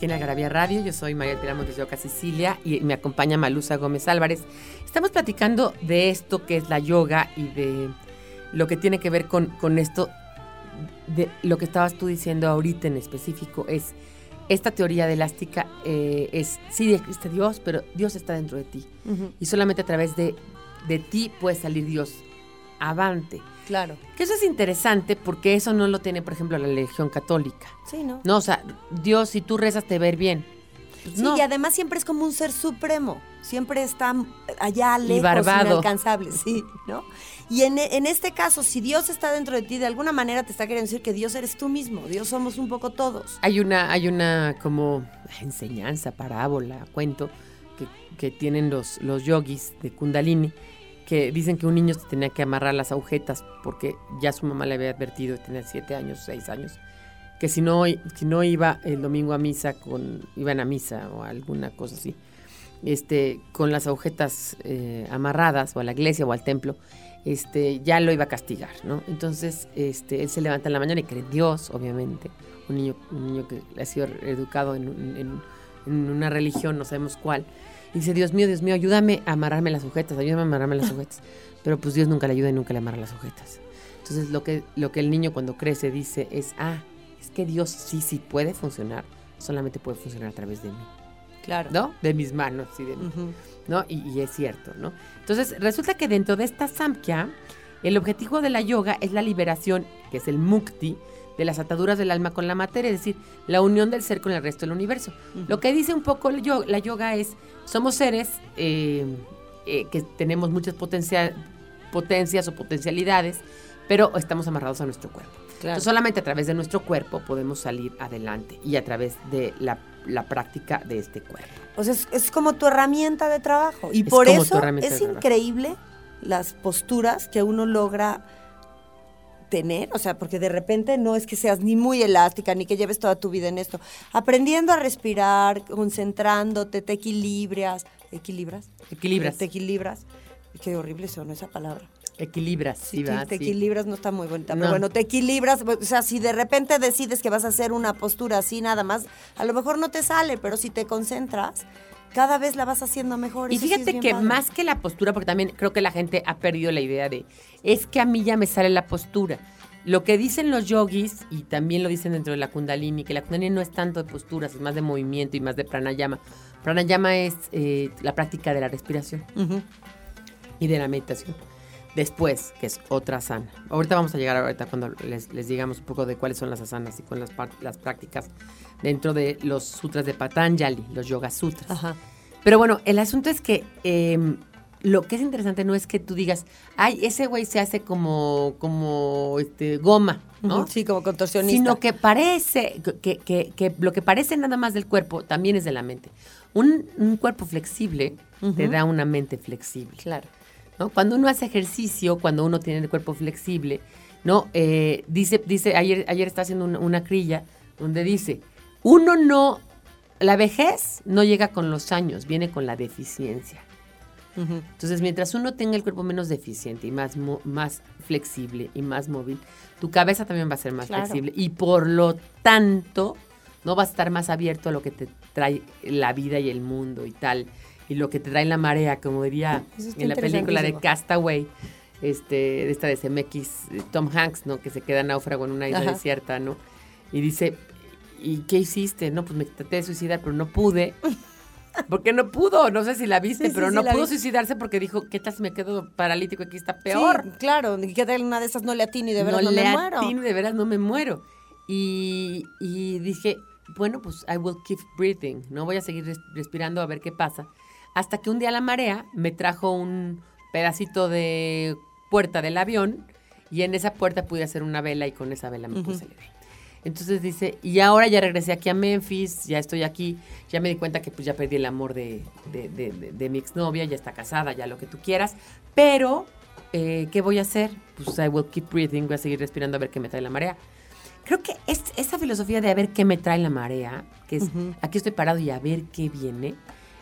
Speaker 2: Aquí en Algarabía Radio. Yo soy María Tiramos de Yoga Sicilia y me acompaña Malusa Gómez Álvarez. Estamos platicando de esto que es la yoga y de lo que tiene que ver con, con esto, de lo que estabas tú diciendo ahorita en específico, es esta teoría de elástica, eh, es, sí existe Dios, pero Dios está dentro de ti. Y solamente a través de, de ti puede salir Dios avante.
Speaker 3: Claro.
Speaker 2: Que eso es interesante porque eso no lo tiene, por ejemplo, la religión católica.
Speaker 3: Sí, ¿no?
Speaker 2: No, o sea, Dios, si tú rezas, te ver bien. Pues
Speaker 3: Sí,
Speaker 2: no.
Speaker 3: y además siempre es como un ser supremo. Siempre está allá lejos, inalcanzable, sí, ¿no? Y en, en este caso, si Dios está dentro de ti, de alguna manera te está queriendo decir que Dios eres tú mismo. Dios somos un poco todos.
Speaker 2: Hay una, hay una como enseñanza, parábola, cuento que, que tienen los, los yogis de Kundalini que dicen que un niño se tenía que amarrar las agujetas porque ya su mamá le había advertido, tenía siete años, seis años, que si no, si no iba el domingo a misa, con, iban a misa o alguna cosa así, este, con las agujetas eh, amarradas o a la iglesia o al templo, este, ya lo iba a castigar, ¿no? Entonces, este, él se levanta en la mañana y cree en Dios, obviamente, un niño, un niño que ha sido educado en, en- en una religión, no sabemos cuál, y dice, Dios mío, Dios mío, ayúdame a amarrarme las sujetas, ayúdame a amarrarme las sujetas. Pero pues Dios nunca le ayuda y nunca le amarra las sujetas. Entonces lo que, lo que el niño cuando crece dice es, ah, es que Dios sí, sí puede funcionar, solamente puede funcionar a través de mí,
Speaker 3: Claro.
Speaker 2: ¿no? De mis manos y de mí. ¿no? Y, y es cierto, ¿no? Entonces, resulta que dentro de esta Samkhya, el objetivo de la yoga es la liberación, que es el mukti, de las ataduras del alma con la materia, es decir, la unión del ser con el resto del universo. Lo que dice un poco el yo- la yoga es, somos seres eh, eh, que tenemos muchas potencia- potencias o potencialidades, pero estamos amarrados a nuestro cuerpo. Entonces, solamente a través de nuestro cuerpo podemos salir adelante y a través de la, la práctica de este cuerpo.
Speaker 3: O sea, es, es como tu herramienta de trabajo. Y
Speaker 2: Es
Speaker 3: por eso es increíble las posturas que uno logra tener, o sea, porque de repente no es que seas ni muy elástica, ni que lleves toda tu vida en esto. Aprendiendo a respirar, concentrándote, te equilibras. ¿Equilibras?
Speaker 2: Equilibras.
Speaker 3: Te equilibras. Qué horrible sonó esa palabra.
Speaker 2: Equilibras, sí,
Speaker 3: Sí,
Speaker 2: va,
Speaker 3: te
Speaker 2: sí.
Speaker 3: equilibras no está muy bonita, pero
Speaker 2: No.
Speaker 3: bueno, te equilibras, o sea, si de repente decides que vas a hacer una postura así nada más, a lo mejor no te sale, pero si te concentras, cada vez la vas haciendo mejor.
Speaker 2: Y
Speaker 3: Eso sí es
Speaker 2: fíjate
Speaker 3: bien
Speaker 2: que
Speaker 3: padre.
Speaker 2: más que la postura, porque también creo que la gente ha perdido la idea de, es que a mí ya me sale la postura. Lo que dicen los yogis, y también lo dicen dentro de la kundalini, que la kundalini no es tanto de posturas, es más de movimiento y más de pranayama. Pranayama es eh, la práctica de la respiración
Speaker 3: Ujú.
Speaker 2: y de la meditación. Después, que es otra asana. Ahorita vamos a llegar ahorita cuando les, les digamos un poco de cuáles son las asanas y con las, las prácticas dentro de los sutras de Patanjali, los yoga sutras.
Speaker 3: Ajá.
Speaker 2: Pero bueno, el asunto es que eh, lo que es interesante no es que tú digas, ay, ese güey se hace como, como este, goma, ¿no?
Speaker 3: Sí, como contorsionista.
Speaker 2: Sino que parece, que, que- que lo que parece nada más del cuerpo también es de la mente. Un, un cuerpo flexible te da una mente flexible.
Speaker 3: Claro.
Speaker 2: ¿no? Cuando uno hace ejercicio, cuando uno tiene el cuerpo flexible, ¿no? Eh, dice, dice, ayer, ayer está haciendo una, una crilla donde dice, uno no, la vejez no llega con los años, viene con la deficiencia. Entonces, mientras uno tenga el cuerpo menos deficiente y más, mo- más flexible y más móvil, tu cabeza también va a ser más
Speaker 3: Claro.
Speaker 2: flexible y por lo tanto no va a estar más abierto a lo que te trae la vida y el mundo y tal, y lo que te trae la marea, como diría en la película de. Castaway, este, esta de CMX, eh, Tom Hanks, ¿no? Que se queda náufrago en una isla
Speaker 3: Ajá.
Speaker 2: desierta, ¿no? Y dice, ¿y qué hiciste? No, pues me traté de suicidar, pero no pude. Porque no pudo, no sé si la viste,
Speaker 3: Sí,
Speaker 2: pero
Speaker 3: sí,
Speaker 2: no pudo
Speaker 3: vi.
Speaker 2: suicidarse porque dijo, ¿qué tal si me quedo paralítico aquí está peor?
Speaker 3: Claro, y que tal una de esas no le atino y de verdad no,
Speaker 2: le
Speaker 3: me muero.
Speaker 2: atino, de veras no me muero. Y, y dije, bueno, pues I will keep breathing, no voy a seguir res- respirando a ver qué pasa. Hasta que un día la marea me trajo un pedacito de puerta del avión y en esa puerta pude hacer una vela y con esa vela me puse a leer. Entonces dice, y ahora ya regresé aquí a Memphis, ya estoy aquí, ya me di cuenta que pues ya perdí el amor de, de, de- de- de mi exnovia, ya está casada, ya lo que tú quieras, pero eh, ¿qué voy a hacer? Pues I will keep breathing, voy a seguir respirando a ver qué me trae la marea. Creo que es, esa filosofía de a ver qué me trae la marea, que es aquí estoy parado y a ver qué viene,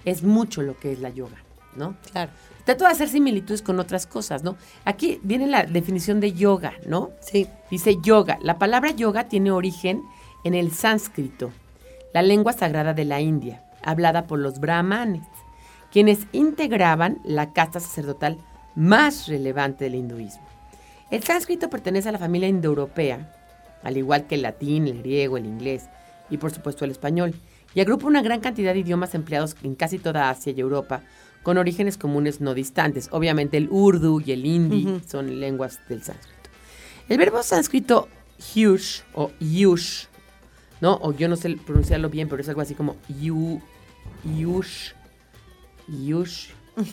Speaker 2: es mucho lo que es la yoga, ¿no?
Speaker 3: Claro.
Speaker 2: Trato de hacer similitudes con otras cosas, ¿no? Aquí viene la definición de yoga, ¿no?
Speaker 3: Sí.
Speaker 2: Dice yoga. La palabra yoga tiene origen en el sánscrito, la lengua sagrada de la India, hablada por los brahmanes, quienes integraban la casta sacerdotal más relevante del hinduismo. El sánscrito pertenece a la familia indoeuropea, al igual que el latín, el griego, el inglés y por supuesto el español, y agrupa una gran cantidad de idiomas empleados en casi toda Asia y Europa, con orígenes comunes no distantes. Obviamente el urdu y el hindi son lenguas del sánscrito. El verbo sánscrito yush o yush, ¿no? O yo no sé pronunciarlo bien, pero es algo así como yu, yush, yush.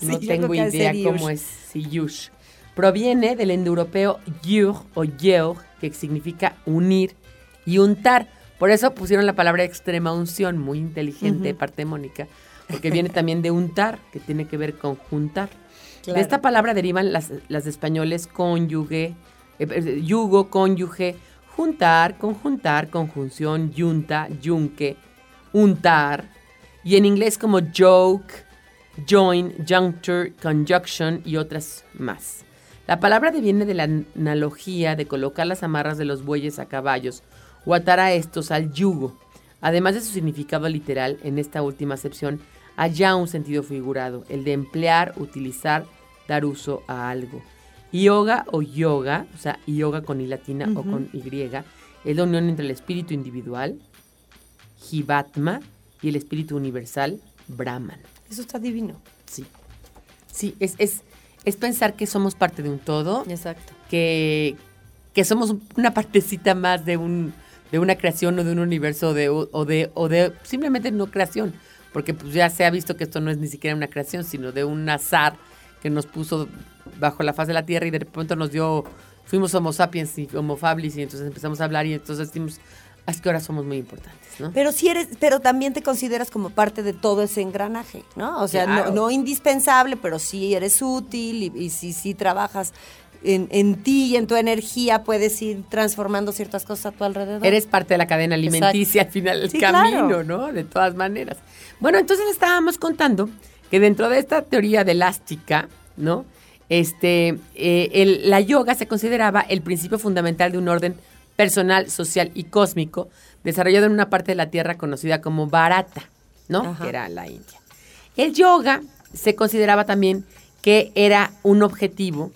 Speaker 2: No
Speaker 3: Sí,
Speaker 2: tengo idea cómo
Speaker 3: yush.
Speaker 2: es si yush. Proviene del indoeuropeo yur o yeur, que significa unir y untar. Por eso pusieron la palabra extrema unción, muy inteligente, de parte de Mónica, porque viene también de untar, que tiene que ver con juntar.
Speaker 3: Claro.
Speaker 2: De esta palabra derivan las, las españoles cónyuge, eh, eh, yugo, cónyuge, juntar, conjuntar, conjunción, yunta, yunque, untar. Y en inglés como joke, join, juncture, conjunction y otras más. La palabra deviene de la analogía de colocar las amarras de los bueyes a caballos o atar a estos al yugo. Además de su significado literal, en esta última acepción, haya un sentido figurado, el de emplear, utilizar, dar uso a algo. Yoga o yoga, o sea, yoga con i latina o con y, es la unión entre el espíritu individual, jivatma, y el espíritu universal, brahman.
Speaker 3: Eso está divino.
Speaker 2: Sí. Sí, es, es, es pensar que somos parte de un todo,
Speaker 3: Exacto.
Speaker 2: que, que somos una partecita más de un de una creación o de un universo de, o de o de simplemente no creación, porque pues ya se ha visto que esto no es ni siquiera una creación, sino de un azar que nos puso bajo la faz de la tierra y de pronto nos dio fuimos homo sapiens y homo fabilis y entonces empezamos a hablar y entonces decimos, Así que ahora somos muy importantes, ¿no?
Speaker 3: Pero si eres, pero también te consideras como parte de todo ese engranaje, ¿no? O sea,
Speaker 2: Claro.
Speaker 3: no, no indispensable, pero sí eres útil y, y si sí trabajas en, en ti y en tu energía, puedes ir transformando ciertas cosas a tu alrededor.
Speaker 2: Eres parte de la cadena alimenticia al final del
Speaker 3: Sí,
Speaker 2: camino,
Speaker 3: claro.
Speaker 2: ¿no? De todas maneras. Bueno, entonces estábamos contando que dentro de esta teoría de elástica, ¿no? Este, eh, el- la yoga se consideraba el principio fundamental de un orden personal, social y cósmico desarrollado en una parte de la Tierra conocida como Bharata, ¿no?
Speaker 3: Ajá.
Speaker 2: Que era la India. El yoga se consideraba también que era un objetivo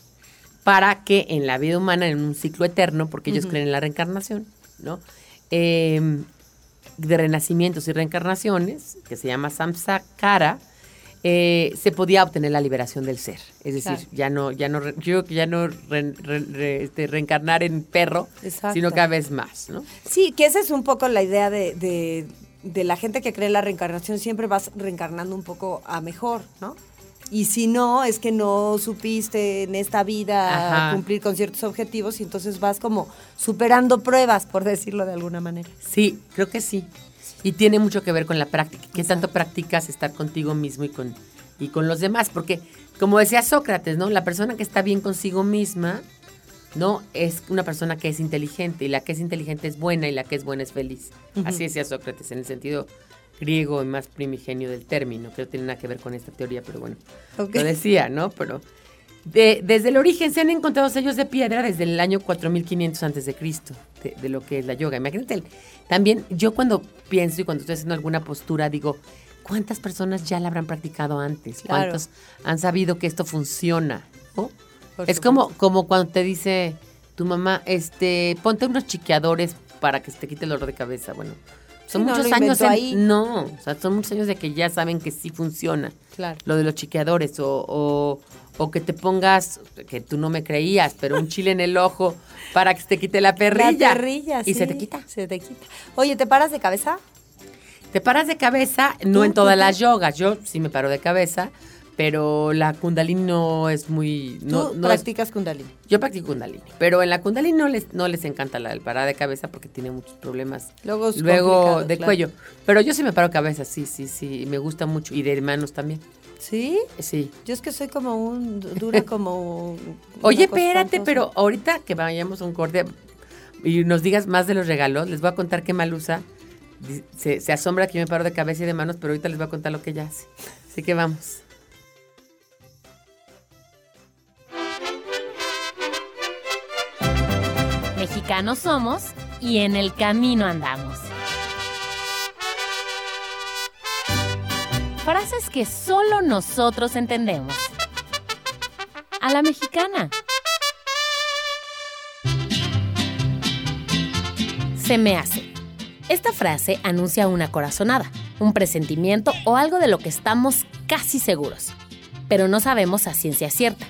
Speaker 2: para que en la vida humana, en un ciclo eterno, porque ellos creen en la reencarnación, ¿no? Eh, de renacimientos y reencarnaciones, que se llama samsakara, eh, se podía obtener la liberación del ser. Es decir,
Speaker 3: Claro.
Speaker 2: ya no, ya no, yo ya no re- re- re- este, reencarnar en perro,
Speaker 3: Exacto.
Speaker 2: sino cada vez más, ¿no?
Speaker 3: Sí, que esa es un poco la idea de, de- de la gente que cree en la reencarnación, siempre vas reencarnando un poco a mejor, ¿no? Y si no, es que no supiste en esta vida
Speaker 2: Ajá.
Speaker 3: cumplir con ciertos objetivos y entonces vas como superando pruebas, por decirlo de alguna manera.
Speaker 2: Sí, creo que sí. Y tiene mucho que ver con la práctica. ¿Qué tanto practicas estar contigo mismo y con, y con los demás? Porque, como decía Sócrates, ¿no? La persona que está bien consigo misma, ¿no? Es una persona que es inteligente. Y la que es inteligente es buena y la que es buena es feliz. Así decía Sócrates, en el sentido griego y más primigenio del término, que no tiene nada que ver con esta teoría, pero bueno, lo decía, ¿no? Pero de- desde el origen se han encontrado sellos de piedra desde el año 4500 antes de Cristo, de, lo que es la yoga. Imagínate, también yo cuando pienso y cuando estoy haciendo alguna postura digo, ¿cuántas personas ya la habrán practicado antes?
Speaker 3: Claro.
Speaker 2: ¿Cuántos han sabido que esto funciona? Es como, como cuando te dice tu mamá, este, ponte unos chiqueadores para que se te quite el dolor de cabeza. Bueno, son
Speaker 3: Sí,
Speaker 2: muchos años en-
Speaker 3: ahí.
Speaker 2: no, o sea, son muchos años de que ya saben que sí funciona
Speaker 3: Claro.
Speaker 2: lo de los chiqueadores o, o, o que te pongas, que tú no me creías, pero un chile en el ojo para que se te quite la perrilla.
Speaker 3: La perrilla,
Speaker 2: Y se te quita.
Speaker 3: Se te quita. Oye, ¿te paras de cabeza?
Speaker 2: Te paras de cabeza, no en todas las yogas. Yo sí me paro de cabeza, pero la kundalini no es muy... No,
Speaker 3: Tú
Speaker 2: no es-
Speaker 3: practicas kundalini.
Speaker 2: yo practico kundalini, pero en la kundalini no les, no les encanta la del parada de cabeza porque tiene muchos problemas
Speaker 3: Luego es
Speaker 2: luego de
Speaker 3: claro.
Speaker 2: cuello. Pero yo sí me paro cabeza, sí, sí, sí, me gusta mucho. Y de manos también,
Speaker 3: ¿Sí?
Speaker 2: sí.
Speaker 3: Yo es que soy como un... Dura como...
Speaker 2: Oye, espérate, pero ahorita que vayamos a un corte y nos digas más de los regalos, les voy a contar qué Malusa se, se asombra que yo me paro de cabeza y de manos, pero ahorita les voy a contar lo que ella hace. Así que vamos.
Speaker 1: Mexicanos somos y en el camino andamos. Frases que solo nosotros entendemos. A la mexicana. Se me hace. Esta frase anuncia una corazonada, un presentimiento o algo de lo que estamos casi seguros, pero no sabemos a ciencia cierta.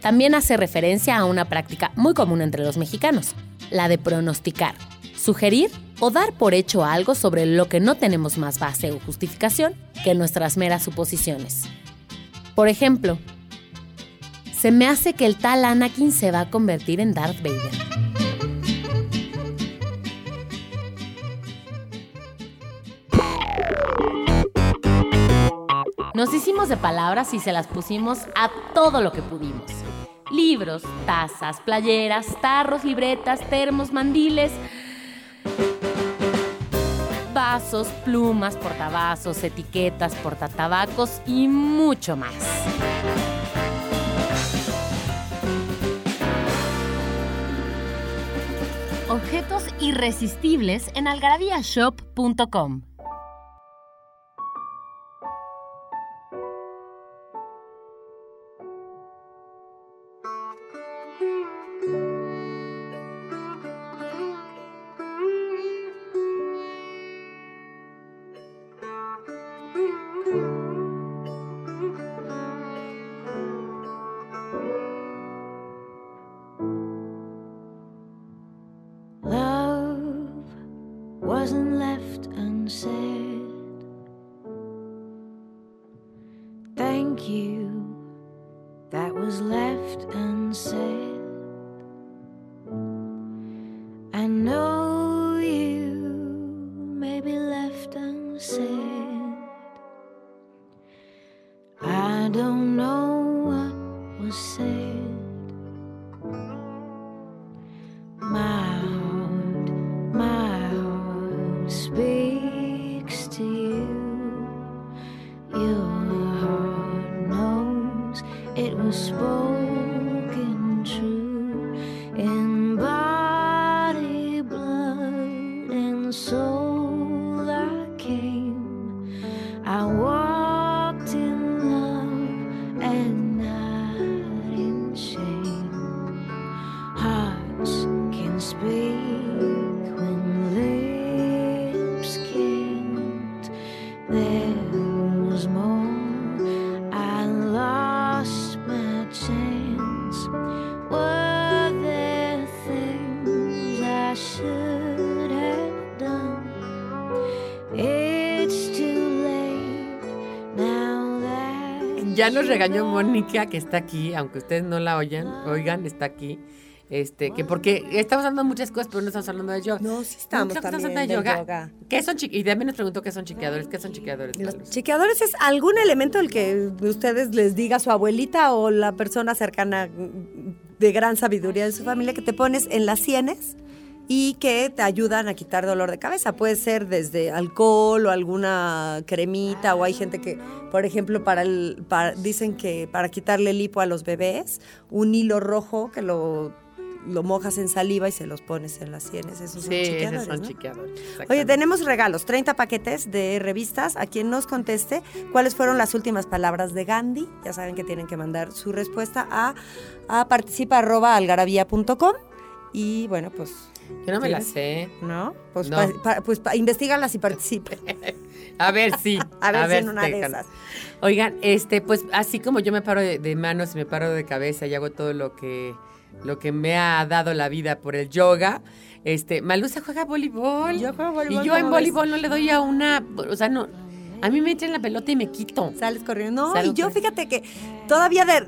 Speaker 1: También hace referencia a una práctica muy común entre los mexicanos, la de pronosticar, sugerir o dar por hecho algo sobre lo que no tenemos más base o justificación que nuestras meras suposiciones. Por ejemplo, se me hace que el tal Anakin se va a convertir en Darth Vader. Nos hicimos de palabras y se las pusimos a todo lo que pudimos. Libros, tazas, playeras, tarros, libretas, termos, mandiles, vasos, plumas, portavasos, etiquetas, portatabacos y mucho más. Objetos irresistibles en algarabíashop.com.
Speaker 2: Ya nos regañó Mónica, que está aquí, aunque ustedes no la oigan, oigan, está aquí. Este, que porque estamos hablando de muchas cosas, pero no estamos hablando de yoga.
Speaker 3: No, sí estamos también
Speaker 2: hablando
Speaker 3: del yoga.
Speaker 2: ¿Qué son Y también nos preguntó qué son chiqueadores. ¿Qué son chiqueadores?
Speaker 3: Los es algún elemento el que ustedes les diga su abuelita o la persona cercana de gran sabiduría de su familia que te pones en las sienes y que te ayudan a quitar dolor de cabeza. Puede ser desde alcohol o alguna cremita o hay gente que, por ejemplo, para el, para- dicen que para quitarle el hipo a los bebés, un hilo rojo que lo, lo mojas en saliva y se los pones en las sienes. Esos son
Speaker 2: Sí,
Speaker 3: chequeadores,
Speaker 2: esos son
Speaker 3: ¿no?
Speaker 2: chiqueadores.
Speaker 3: Oye, tenemos regalos, 30 paquetes de revistas. A quien nos conteste cuáles fueron las últimas palabras de Gandhi. Ya saben que tienen que mandar su respuesta a, a participa.algarabía.com. Y bueno, pues.
Speaker 2: Yo no me la
Speaker 3: ¿tienes?
Speaker 2: sé.
Speaker 3: ¿No? Pues,
Speaker 2: No.
Speaker 3: pa- pa- pues pa- investígalas y participe.
Speaker 2: A ver, sí.
Speaker 3: A ver si en una de esas.
Speaker 2: Oigan, este, pues así como yo me paro de, de manos y me paro de cabeza y hago todo lo que, lo que me ha dado la vida por el yoga, este, Malusa juega voleibol.
Speaker 3: Yo juego voleibol,
Speaker 2: Y yo en voleibol no le doy a una, o sea, no, a mí me echan la pelota y me quito.
Speaker 3: Sales corriendo. No,
Speaker 2: Salgo
Speaker 3: y yo
Speaker 2: corriendo.
Speaker 3: fíjate que todavía de,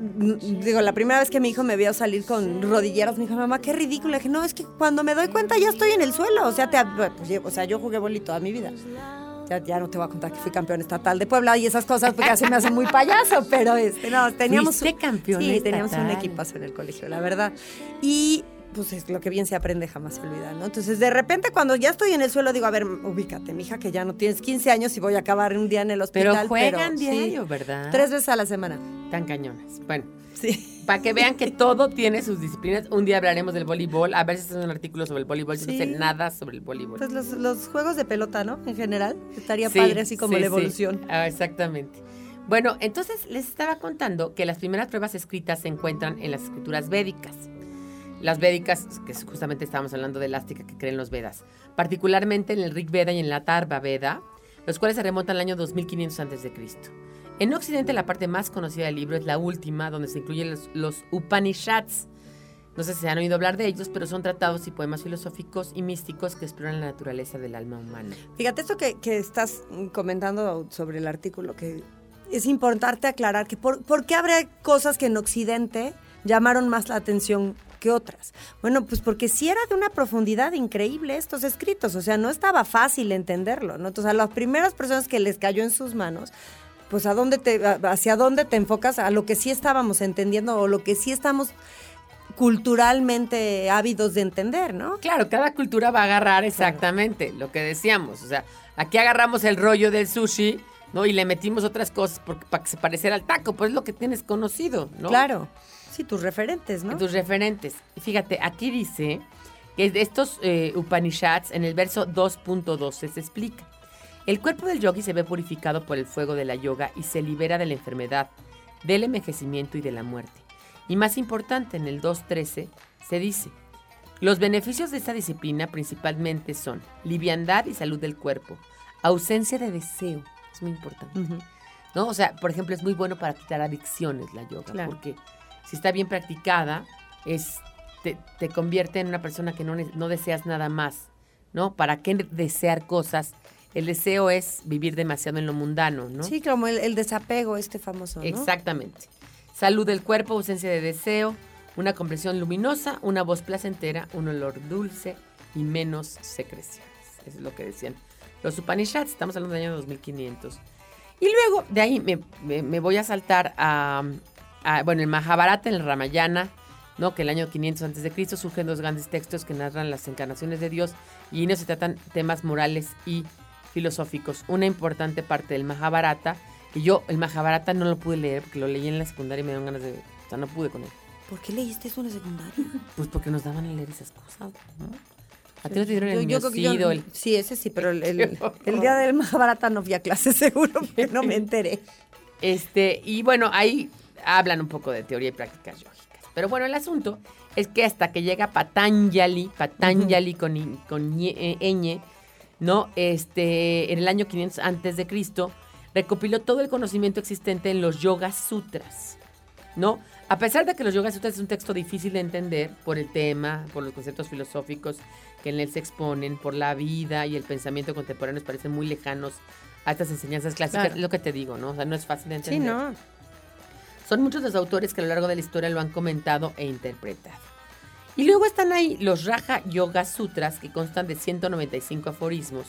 Speaker 3: digo, la primera vez que mi hijo me vio salir con rodilleras, me dijo, mamá, qué ridículo. Le dije, no, es que cuando me doy cuenta ya estoy en el suelo. O sea, te, pues, yo- o sea yo jugué boli toda mi vida. Ya, ya no te voy a contar que fui campeón estatal de Puebla y esas cosas porque se me hace muy payaso, pero este, no, teníamos...
Speaker 2: Campeón
Speaker 3: Sí, teníamos un equipazo en el colegio, la verdad. Y pues es lo que bien se aprende jamás se olvida, ¿no? Entonces, de repente, cuando ya estoy en el suelo, digo, a ver, ubícate, mija, que ya no tienes 15 años y voy a acabar un día en el
Speaker 2: Pero
Speaker 3: hospital.
Speaker 2: juegan
Speaker 3: sí,
Speaker 2: diario, ¿verdad?
Speaker 3: Tres veces a la semana.
Speaker 2: Tan cañonas. Bueno,
Speaker 3: Sí.
Speaker 2: para que vean que todo tiene sus disciplinas. Un día hablaremos del voleibol. A ver si haces un artículo sobre el voleibol. Yo no
Speaker 3: Sí.
Speaker 2: sé nada sobre el voleibol.
Speaker 3: Pues los, los juegos de pelota, ¿no? En general. Estaría
Speaker 2: Sí,
Speaker 3: padre así como
Speaker 2: sí,
Speaker 3: la
Speaker 2: sí.
Speaker 3: evolución.
Speaker 2: Ah, exactamente. Bueno, entonces les estaba contando que las primeras pruebas escritas se encuentran en las escrituras védicas. Las védicas, que justamente estábamos hablando de elástica que creen los Vedas, particularmente en el Rig Veda y en la Tarva Veda, los cuales se remontan al año 2500 a.C. En Occidente la parte más conocida del libro es la última, donde se incluyen los, los Upanishads. No sé si se han oído hablar de ellos, pero son tratados y poemas filosóficos y místicos que exploran la naturaleza del alma humana.
Speaker 3: Fíjate esto que, que estás comentando sobre el artículo, que es importante aclarar que por, por qué habrá cosas que en Occidente llamaron más la atención que otras. Bueno, pues porque sí era de una profundidad increíble estos escritos, o sea, no estaba fácil entenderlo, ¿no? Entonces, a las primeras personas que les cayó en sus manos, pues a dónde te, hacia dónde te enfocas, a lo que sí estábamos entendiendo o lo que sí estamos culturalmente ávidos de entender, ¿no?
Speaker 2: Claro, cada cultura va a agarrar exactamente lo que decíamos. O sea, aquí agarramos el rollo del sushi, ¿no? Y le metimos otras cosas porque, para que se pareciera al taco, pues es lo que tienes conocido, ¿no?
Speaker 3: Claro. Sí, tus referentes, ¿no?
Speaker 2: Tus referentes. Fíjate, aquí dice que de estos eh, Upanishads, en el verso 2.12 se explica. El cuerpo del yogi se ve purificado por el fuego de la yoga y se libera de la enfermedad, del envejecimiento y de la muerte. Y más importante, en el 2.13 se dice, los beneficios de esta disciplina principalmente son liviandad y salud del cuerpo, ausencia de deseo, es muy importante. ¿no? O sea, por ejemplo, es muy bueno para quitar adicciones la yoga,
Speaker 3: Claro.
Speaker 2: porque si está bien practicada, es, te, te convierte en una persona que no, no deseas nada más, ¿no? ¿Para qué desear cosas? El deseo es vivir demasiado en lo mundano, ¿no?
Speaker 3: Sí, como el, el desapego este famoso, ¿no?
Speaker 2: Exactamente. Salud del cuerpo, ausencia de deseo, una comprensión luminosa, una voz placentera, un olor dulce y menos secreciones. Eso es lo que decían los Upanishads, estamos hablando del año 2500. Y luego de ahí me, me- me voy a saltar a, bueno, el Mahabharata en el Ramayana, ¿no? que el año 500 antes de Cristo surgen dos grandes textos que narran las encarnaciones de Dios y en ellos se tratan temas morales y filosóficos. Una importante parte del Mahabharata, que yo el Mahabharata no lo pude leer porque lo leí en la secundaria y me dieron ganas de... O sea, no pude con él.
Speaker 3: ¿Por qué leíste eso en la secundaria?
Speaker 2: Pues porque nos daban a leer esas cosas, ¿no? A ti no te dieron el
Speaker 3: yo-
Speaker 2: miocido, el-
Speaker 3: Sí, ese sí, pero el, el- el día del Mahabharata no fui a clase seguro porque no me enteré.
Speaker 2: Este, y bueno, ahí hablan un poco de teoría y prácticas yógicas. Pero bueno, el asunto es que hasta que llega Patanjali, Patanjali con, con ñe- eh, ¿no? Este, en el año 500 antes de Cristo, recopiló todo el conocimiento existente en los Yoga Sutras, ¿no? A pesar de que los Yoga Sutras es un texto difícil de entender por el tema, por los conceptos filosóficos que en él se exponen, por la vida y el pensamiento contemporáneo parecen muy lejanos a estas enseñanzas clásicas,
Speaker 3: Claro.
Speaker 2: es lo que te digo, ¿no? O sea, no es fácil de
Speaker 3: Sí,
Speaker 2: entender.
Speaker 3: no.
Speaker 2: Son muchos los autores que a lo largo de la historia lo han comentado e interpretado. Y luego están ahí los Raja Yoga Sutras, que constan de 195 aforismos,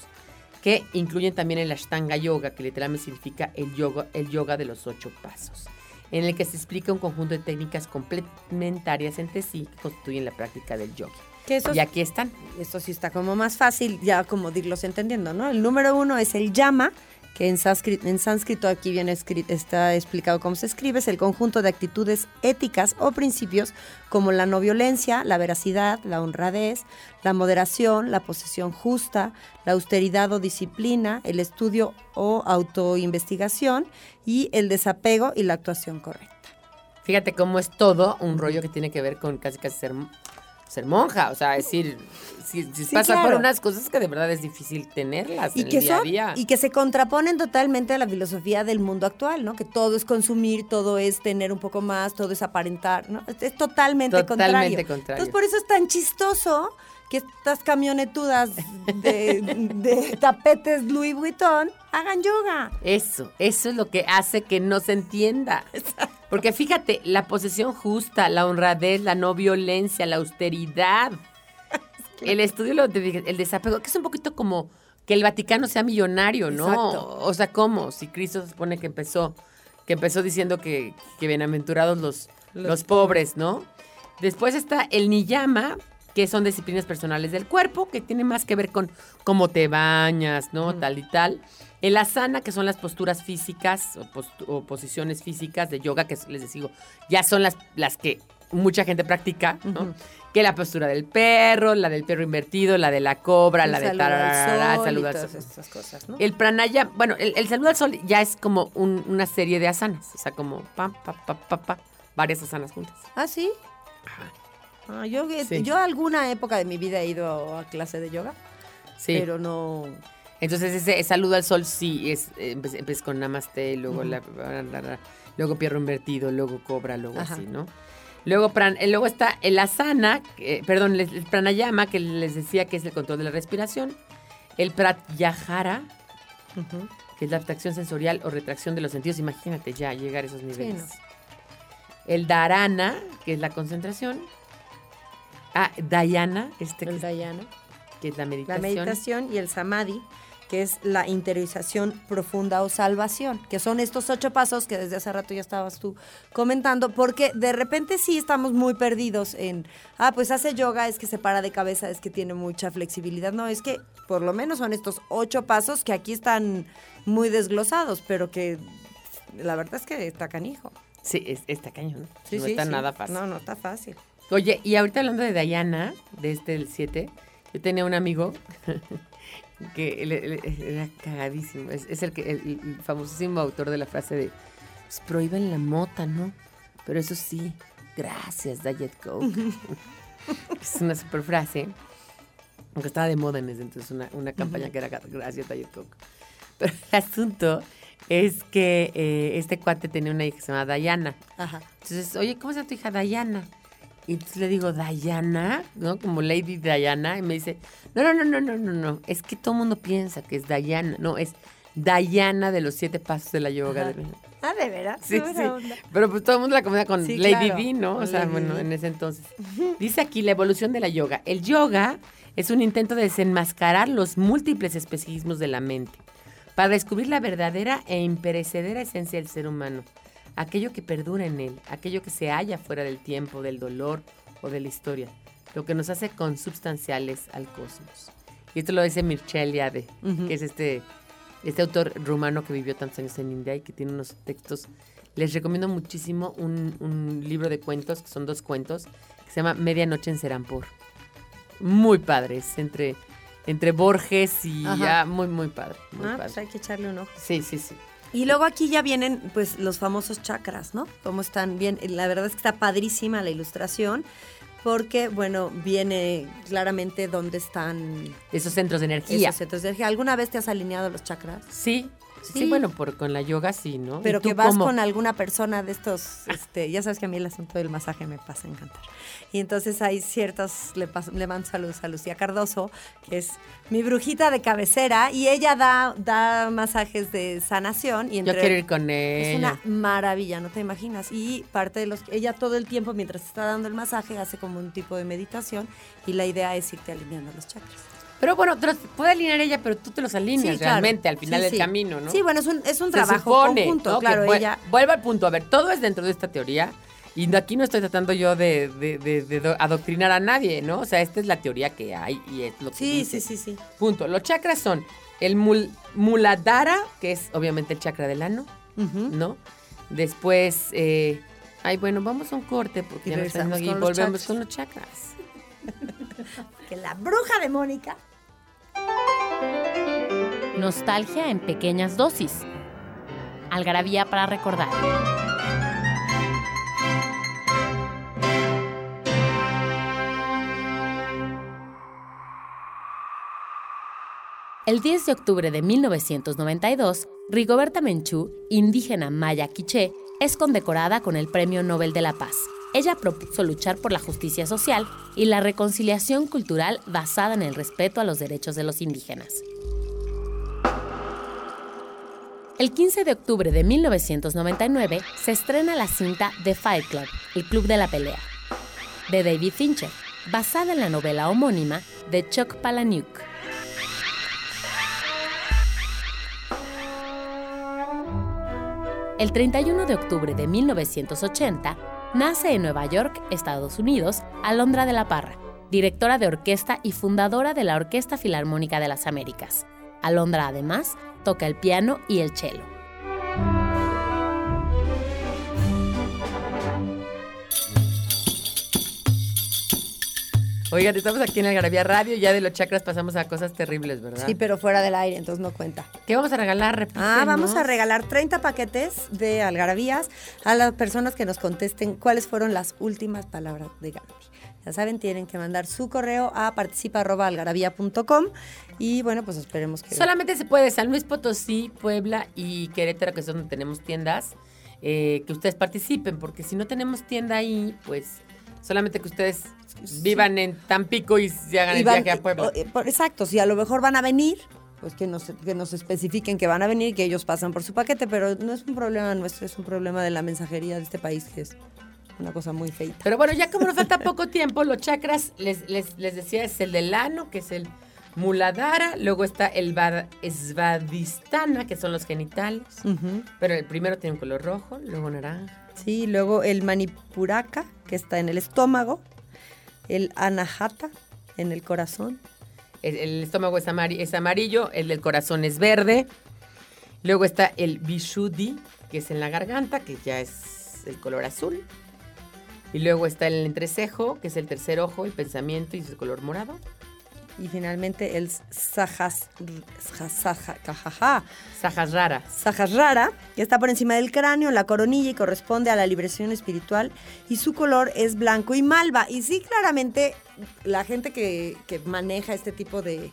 Speaker 2: que incluyen también el Ashtanga Yoga, que literalmente significa el yoga, el yoga de los ocho pasos, en el que se explica un conjunto de técnicas complementarias entre sí que constituyen la práctica del yoga.
Speaker 3: Que
Speaker 2: Y aquí están.
Speaker 3: esto sí está como más fácil, ya como irlos entendiendo, ¿no? El número uno es el llama, que en sánscrito, en sánscrito aquí viene escri- está explicado cómo se escribe, es el conjunto de actitudes éticas o principios como la no violencia, la veracidad, la honradez, la moderación, la posesión justa, la austeridad o disciplina, el estudio o autoinvestigación y el desapego y la actuación correcta.
Speaker 2: Fíjate cómo es todo un rollo que tiene que ver con casi casi ser, ser monja. O sea, es decir, si, si
Speaker 3: Sí,
Speaker 2: pasa por unas cosas que de verdad es difícil tenerlas
Speaker 3: y
Speaker 2: en
Speaker 3: que
Speaker 2: el día a día.
Speaker 3: y que se contraponen totalmente a la filosofía del mundo actual, ¿no? Que todo es consumir, todo es tener un poco más, todo es aparentar, ¿no? Es, es totalmente,
Speaker 2: Totalmente
Speaker 3: contrario.
Speaker 2: contrario.
Speaker 3: Entonces por eso es tan chistoso estas camionetudas de, de tapetes Louis Vuitton hagan yoga.
Speaker 2: Eso, eso es lo que hace que no se entienda. Porque fíjate, la posesión justa, la honradez, la no violencia, la austeridad, el estudio, el desapego, que es un poquito como que el Vaticano sea millonario, ¿no?
Speaker 3: Exacto.
Speaker 2: O sea, ¿cómo? Si Cristo se supone que empezó, que empezó diciendo que, que bienaventurados los, los, pobres, ¿no? Después está el niyama, que son disciplinas personales del cuerpo, que tiene más que ver con cómo te bañas, ¿no? Tal y tal. El asana, que son las posturas físicas o, posiciones físicas de yoga, que les digo, ya son las, las que mucha gente practica, ¿no? Que la postura del perro, la del perro invertido, la de la cobra, la de
Speaker 3: saludo al
Speaker 2: tararara,
Speaker 3: sol y
Speaker 2: salud al
Speaker 3: todas
Speaker 2: sol.
Speaker 3: cosas, ¿no?
Speaker 2: El pranaya, bueno, el, el saludo al sol ya es como un- una serie de asanas, o sea, como pa, pa, pa, pa, pa, varias asanas juntas.
Speaker 3: ¿Ah, sí?
Speaker 2: Ajá.
Speaker 3: Ah, yo,
Speaker 2: Sí.
Speaker 3: yo alguna época de mi vida he ido a clase de yoga,
Speaker 2: Sí.
Speaker 3: pero no...
Speaker 2: Entonces ese saludo al sol sí es eh, empieza con namaste, luego la, la- la- la- luego perro invertido, luego cobra, luego
Speaker 3: Ajá.
Speaker 2: así, ¿no? Luego, pran- eh, luego está el asana, que- perdón, el, el pranayama, que les decía que es el control de la respiración. El pratyahara, que es la abstracción sensorial o retracción de los sentidos. Imagínate ya llegar a esos niveles.
Speaker 3: no.
Speaker 2: El dharana, que es la concentración. Ah, dhyana, este que,
Speaker 3: El
Speaker 2: es-
Speaker 3: dhyana.
Speaker 2: que es la
Speaker 3: La
Speaker 2: meditación.
Speaker 3: meditación y el samadhi, que es la interiorización profunda o salvación, que son estos ocho pasos que desde hace rato ya estabas tú comentando, porque de repente sí estamos muy perdidos en, ah, pues hace yoga, es que se para de cabeza, es que tiene mucha flexibilidad. No, es que por lo menos son estos ocho pasos que aquí están muy desglosados, pero que la verdad es que está canijo.
Speaker 2: Sí, es, está cañón. no
Speaker 3: Sí, sí,
Speaker 2: está
Speaker 3: sí.
Speaker 2: nada fácil.
Speaker 3: No, no está fácil.
Speaker 2: Oye, y ahorita hablando de Dayana, de este del 7, yo tenía un amigo que él- él- él era cagadísimo. Es, es el, que, el, el famosísimo autor de la frase de pues, prohíben la mota, ¿no? Pero eso sí, gracias, Diet Coke. es una super frase. Aunque estaba de moda en ese entonces, una, una campaña que era gracias, Diet Coke. Pero el asunto es que eh, este cuate tenía una hija que se llama Dayana.
Speaker 3: Ajá.
Speaker 2: Entonces, oye, ¿cómo se llama tu hija? Dayana. Y entonces le digo, Dayana, ¿no? Como Lady Diana. Y me dice, no, no, no, no, no, no, no. Es que todo el mundo piensa que es Dayana. No, es Dayana de los siete pasos de la yoga. De-
Speaker 3: Ah, de veras.
Speaker 2: Sí, sí.
Speaker 3: onda.
Speaker 2: Pero pues todo el mundo la confundía con
Speaker 3: Sí,
Speaker 2: Lady
Speaker 3: claro,
Speaker 2: D, ¿no? O sea,
Speaker 3: Lady
Speaker 2: bueno, en ese entonces. Dice aquí la evolución de la yoga. El yoga es un intento de desenmascarar los múltiples espejismos de la mente, para descubrir la verdadera e imperecedera esencia del ser humano, aquello que perdura en él, aquello que se halla fuera del tiempo, del dolor o de la historia, lo que nos hace consubstanciales al cosmos. Y esto lo dice Mircea Eliade, que es este, este autor rumano que vivió tantos años en India y que tiene unos textos. Les recomiendo muchísimo un, un libro de cuentos, que son dos cuentos, que se llama Medianoche en Serampur. Muy padres, entre, entre Borges y
Speaker 3: Ajá.
Speaker 2: ya, muy, muy padre. Muy
Speaker 3: Ah,
Speaker 2: padre.
Speaker 3: pues hay que echarle un ojo.
Speaker 2: Sí, sí, sí.
Speaker 3: Y luego aquí ya vienen pues los famosos chakras, ¿no? Cómo están bien. La verdad es que está padrísima la ilustración porque, bueno, viene claramente dónde están
Speaker 2: Esos centros de energía.
Speaker 3: esos centros de energía. ¿Alguna vez te has alineado los chakras?
Speaker 2: Sí, sí,
Speaker 3: Sí.
Speaker 2: bueno, por, con la yoga sí, ¿no?
Speaker 3: Pero
Speaker 2: ¿Y tú
Speaker 3: que vas
Speaker 2: cómo?
Speaker 3: con alguna persona de estos, este, ya sabes que a mí el asunto del masaje me pasa a encantar. Y entonces hay ciertos, le, pas- le mando saludos a Lucía Cardoso, que es mi brujita de cabecera, y ella da, da masajes de sanación. Y
Speaker 2: Yo
Speaker 3: entre,
Speaker 2: quiero ir con ella.
Speaker 3: Es una maravilla, no te imaginas. Y parte de los, ella todo el tiempo, mientras está dando el masaje, hace como un tipo de meditación, y la idea es irte alineando los chakras.
Speaker 2: Pero bueno, te los puede alinear ella, pero tú te los alineas
Speaker 3: Sí, claro.
Speaker 2: realmente al final
Speaker 3: Sí,
Speaker 2: del
Speaker 3: sí.
Speaker 2: camino, ¿no?
Speaker 3: Sí, bueno, es un, es un
Speaker 2: Se
Speaker 3: trabajo
Speaker 2: supone,
Speaker 3: conjunto, claro, ella...
Speaker 2: Vuelvo al punto. A ver, todo es dentro de esta teoría. Y aquí no estoy tratando yo de, de- de- de do- adoctrinar a nadie, ¿no? O sea, esta es la teoría que hay y es lo que
Speaker 3: Sí,
Speaker 2: dice.
Speaker 3: sí, sí, sí.
Speaker 2: Punto. Los chakras son el mul- muladhara, que es obviamente el chakra del ano. ¿no? Después, eh, ay, bueno, vamos a un corte porque
Speaker 3: Y
Speaker 2: ya nos volvemos
Speaker 3: chakras.
Speaker 2: con los chakras.
Speaker 3: Que la bruja de Mónica
Speaker 1: Nostalgia en pequeñas dosis. Algarabía para recordar. El 10 de octubre de 1992, Rigoberta Menchú, indígena maya quiché, es condecorada con el Premio Nobel de la Paz. Ella propuso luchar por la justicia social y la reconciliación cultural basada en el respeto a los derechos de los indígenas. El 15 de octubre de 1999 se estrena la cinta The Fight Club, el club de la pelea, de David Fincher, basada en la novela homónima de Chuck Palahniuk. El 31 de octubre de 1980 nace en Nueva York, Estados Unidos, Alondra de la Parra, directora de orquesta y fundadora de la Orquesta Filarmónica de las Américas. Alondra además toca el piano y el cello.
Speaker 2: Oigan, estamos aquí en Algarabía Radio ya de los chakras pasamos a cosas terribles, ¿verdad?
Speaker 3: Sí, pero fuera del aire, entonces no cuenta.
Speaker 2: ¿Qué vamos a regalar? Repítenos.
Speaker 3: Ah, vamos a regalar 30 paquetes de algarabías a las personas que nos contesten cuáles fueron las últimas palabras de Gandhi. Ya saben, tienen que mandar su correo a participa.algarabía.com y bueno, pues esperemos que...
Speaker 2: Solamente se puede San Luis Potosí, Puebla y Querétaro, que es donde tenemos tiendas, eh, que ustedes participen, porque si no tenemos tienda ahí, pues solamente que ustedes vivan en Tampico y se hagan
Speaker 3: y
Speaker 2: el viaje a Puebla.
Speaker 3: exacto, si a lo mejor van a venir, pues que nos, que nos especifiquen que van a venir, que ellos pasan por su paquete, pero no es un problema nuestro, es un problema de la mensajería de este país, que es una cosa muy feita.
Speaker 2: Pero bueno, ya como nos falta poco tiempo, los chakras, les, les, les decía, es el del ano, que es el muladhara, luego está el va- svadhisthana, que son los genitales, pero el primero tiene un color rojo, luego naranja.
Speaker 3: Sí, luego el manipuraka, que está en el estómago, el anahata, en el corazón,
Speaker 2: El, estómago es, es amarillo, el del corazón es verde. Luego está el Vishuddhi, que es en la garganta, que ya es el color azul. Y luego está el entrecejo, que es el tercer ojo, el pensamiento y es el color morado.
Speaker 3: Y finalmente el sajas, saja- jajaja,
Speaker 2: Sahasrara.
Speaker 3: Sahasrara, que está por encima del cráneo, la coronilla y corresponde a la liberación espiritual y su color es blanco y malva. Y sí, claramente la gente que, que maneja este tipo de,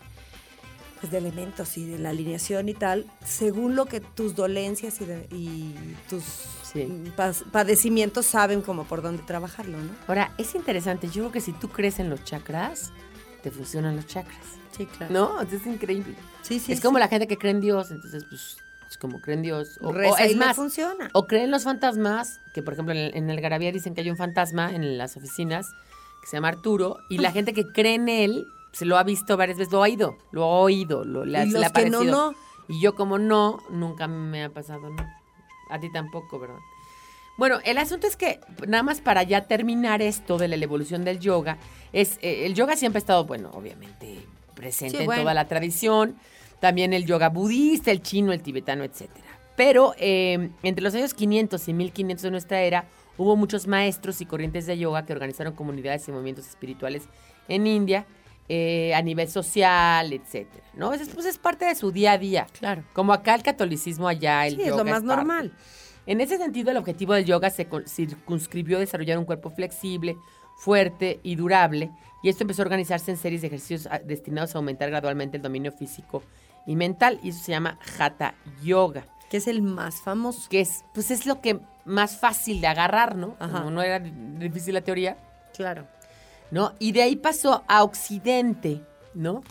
Speaker 3: pues, de elementos y de la alineación y tal, según lo que tus dolencias y, de- y tus
Speaker 2: Sí.
Speaker 3: padecimientos saben como por dónde trabajarlo, ¿no?
Speaker 2: Ahora, es interesante. Yo creo que si tú crees en los chakras, te funcionan los chakras.
Speaker 3: Sí, claro.
Speaker 2: ¿No? Entonces es increíble.
Speaker 3: Sí, sí,
Speaker 2: es como la gente que cree en Dios, entonces, pues, es como cree en Dios. O,
Speaker 3: Reza
Speaker 2: es más,
Speaker 3: funciona.
Speaker 2: O creen los fantasmas, que por ejemplo en el, en el Garabía dicen que hay un fantasma en las oficinas que se llama Arturo, y la gente que cree en él se lo ha visto varias veces, lo ha oído, lo ha oído, lo, le,
Speaker 3: Y
Speaker 2: le ha
Speaker 3: que no,
Speaker 2: parecido.
Speaker 3: no.
Speaker 2: Y yo como no, nunca me ha pasado, ¿no? A ti tampoco, ¿verdad? Bueno, el asunto es que nada más para ya terminar esto de la evolución del yoga, es eh, el yoga siempre ha estado, bueno, obviamente presente
Speaker 3: Sí,
Speaker 2: en toda la tradición, también el yoga budista, el chino, el tibetano, etcétera. Pero eh, entre los años 500 y 1500 de nuestra era, hubo muchos maestros y corrientes de yoga que organizaron comunidades y movimientos espirituales en India eh, a nivel social, etcétera. ¿No? Es, pues, es parte de su día a día.
Speaker 3: Claro.
Speaker 2: Como acá el catolicismo, allá el
Speaker 3: Sí, es
Speaker 2: yoga
Speaker 3: lo más normal.
Speaker 2: En ese sentido, el objetivo del yoga se circunscribió a desarrollar un cuerpo flexible, fuerte y durable, y esto empezó a organizarse en series de ejercicios ah, destinados a aumentar gradualmente el dominio físico y mental, y eso se llama Hatha Yoga,
Speaker 3: Que es el más famoso.
Speaker 2: que es, pues es lo que más fácil de agarrar, ¿no?
Speaker 3: Ajá.
Speaker 2: Como no era di- difícil la teoría,
Speaker 3: Claro.
Speaker 2: ¿no? Y de ahí pasó a Occidente, ¿no?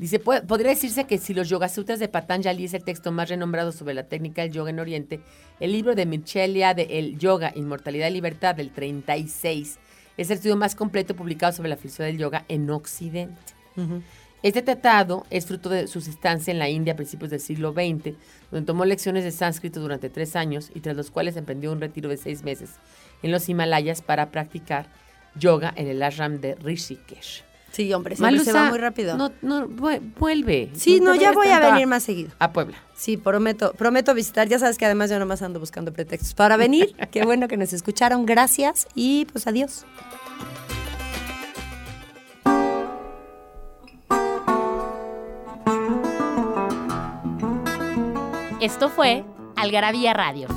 Speaker 2: Dice, po- podría decirse que si los Yoga Sutras de Patanjali es el texto más renombrado sobre la técnica del yoga en Oriente, el libro de Michelia de El Yoga, Inmortalidad y Libertad del 36 es el estudio más completo publicado sobre la filosofía del yoga en Occidente. Este tratado es fruto de su estancia en la India a principios del siglo XX, donde tomó lecciones de sánscrito durante tres años y tras los cuales emprendió un retiro de seis meses en los Himalayas para practicar yoga en el ashram de Rishikesh.
Speaker 3: Sí, hombre, siempre se va muy rápido.
Speaker 2: No, no, vu- vuelve.
Speaker 3: sí, no, ya voy a venir más seguido.
Speaker 2: A Puebla.
Speaker 3: Sí, prometo, prometo visitar. Ya sabes que además yo nomás ando buscando pretextos para venir. Qué bueno que nos escucharon. Gracias y pues adiós.
Speaker 1: Esto fue Algarabía Radio.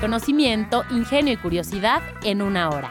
Speaker 1: Conocimiento, ingenio y curiosidad en una hora.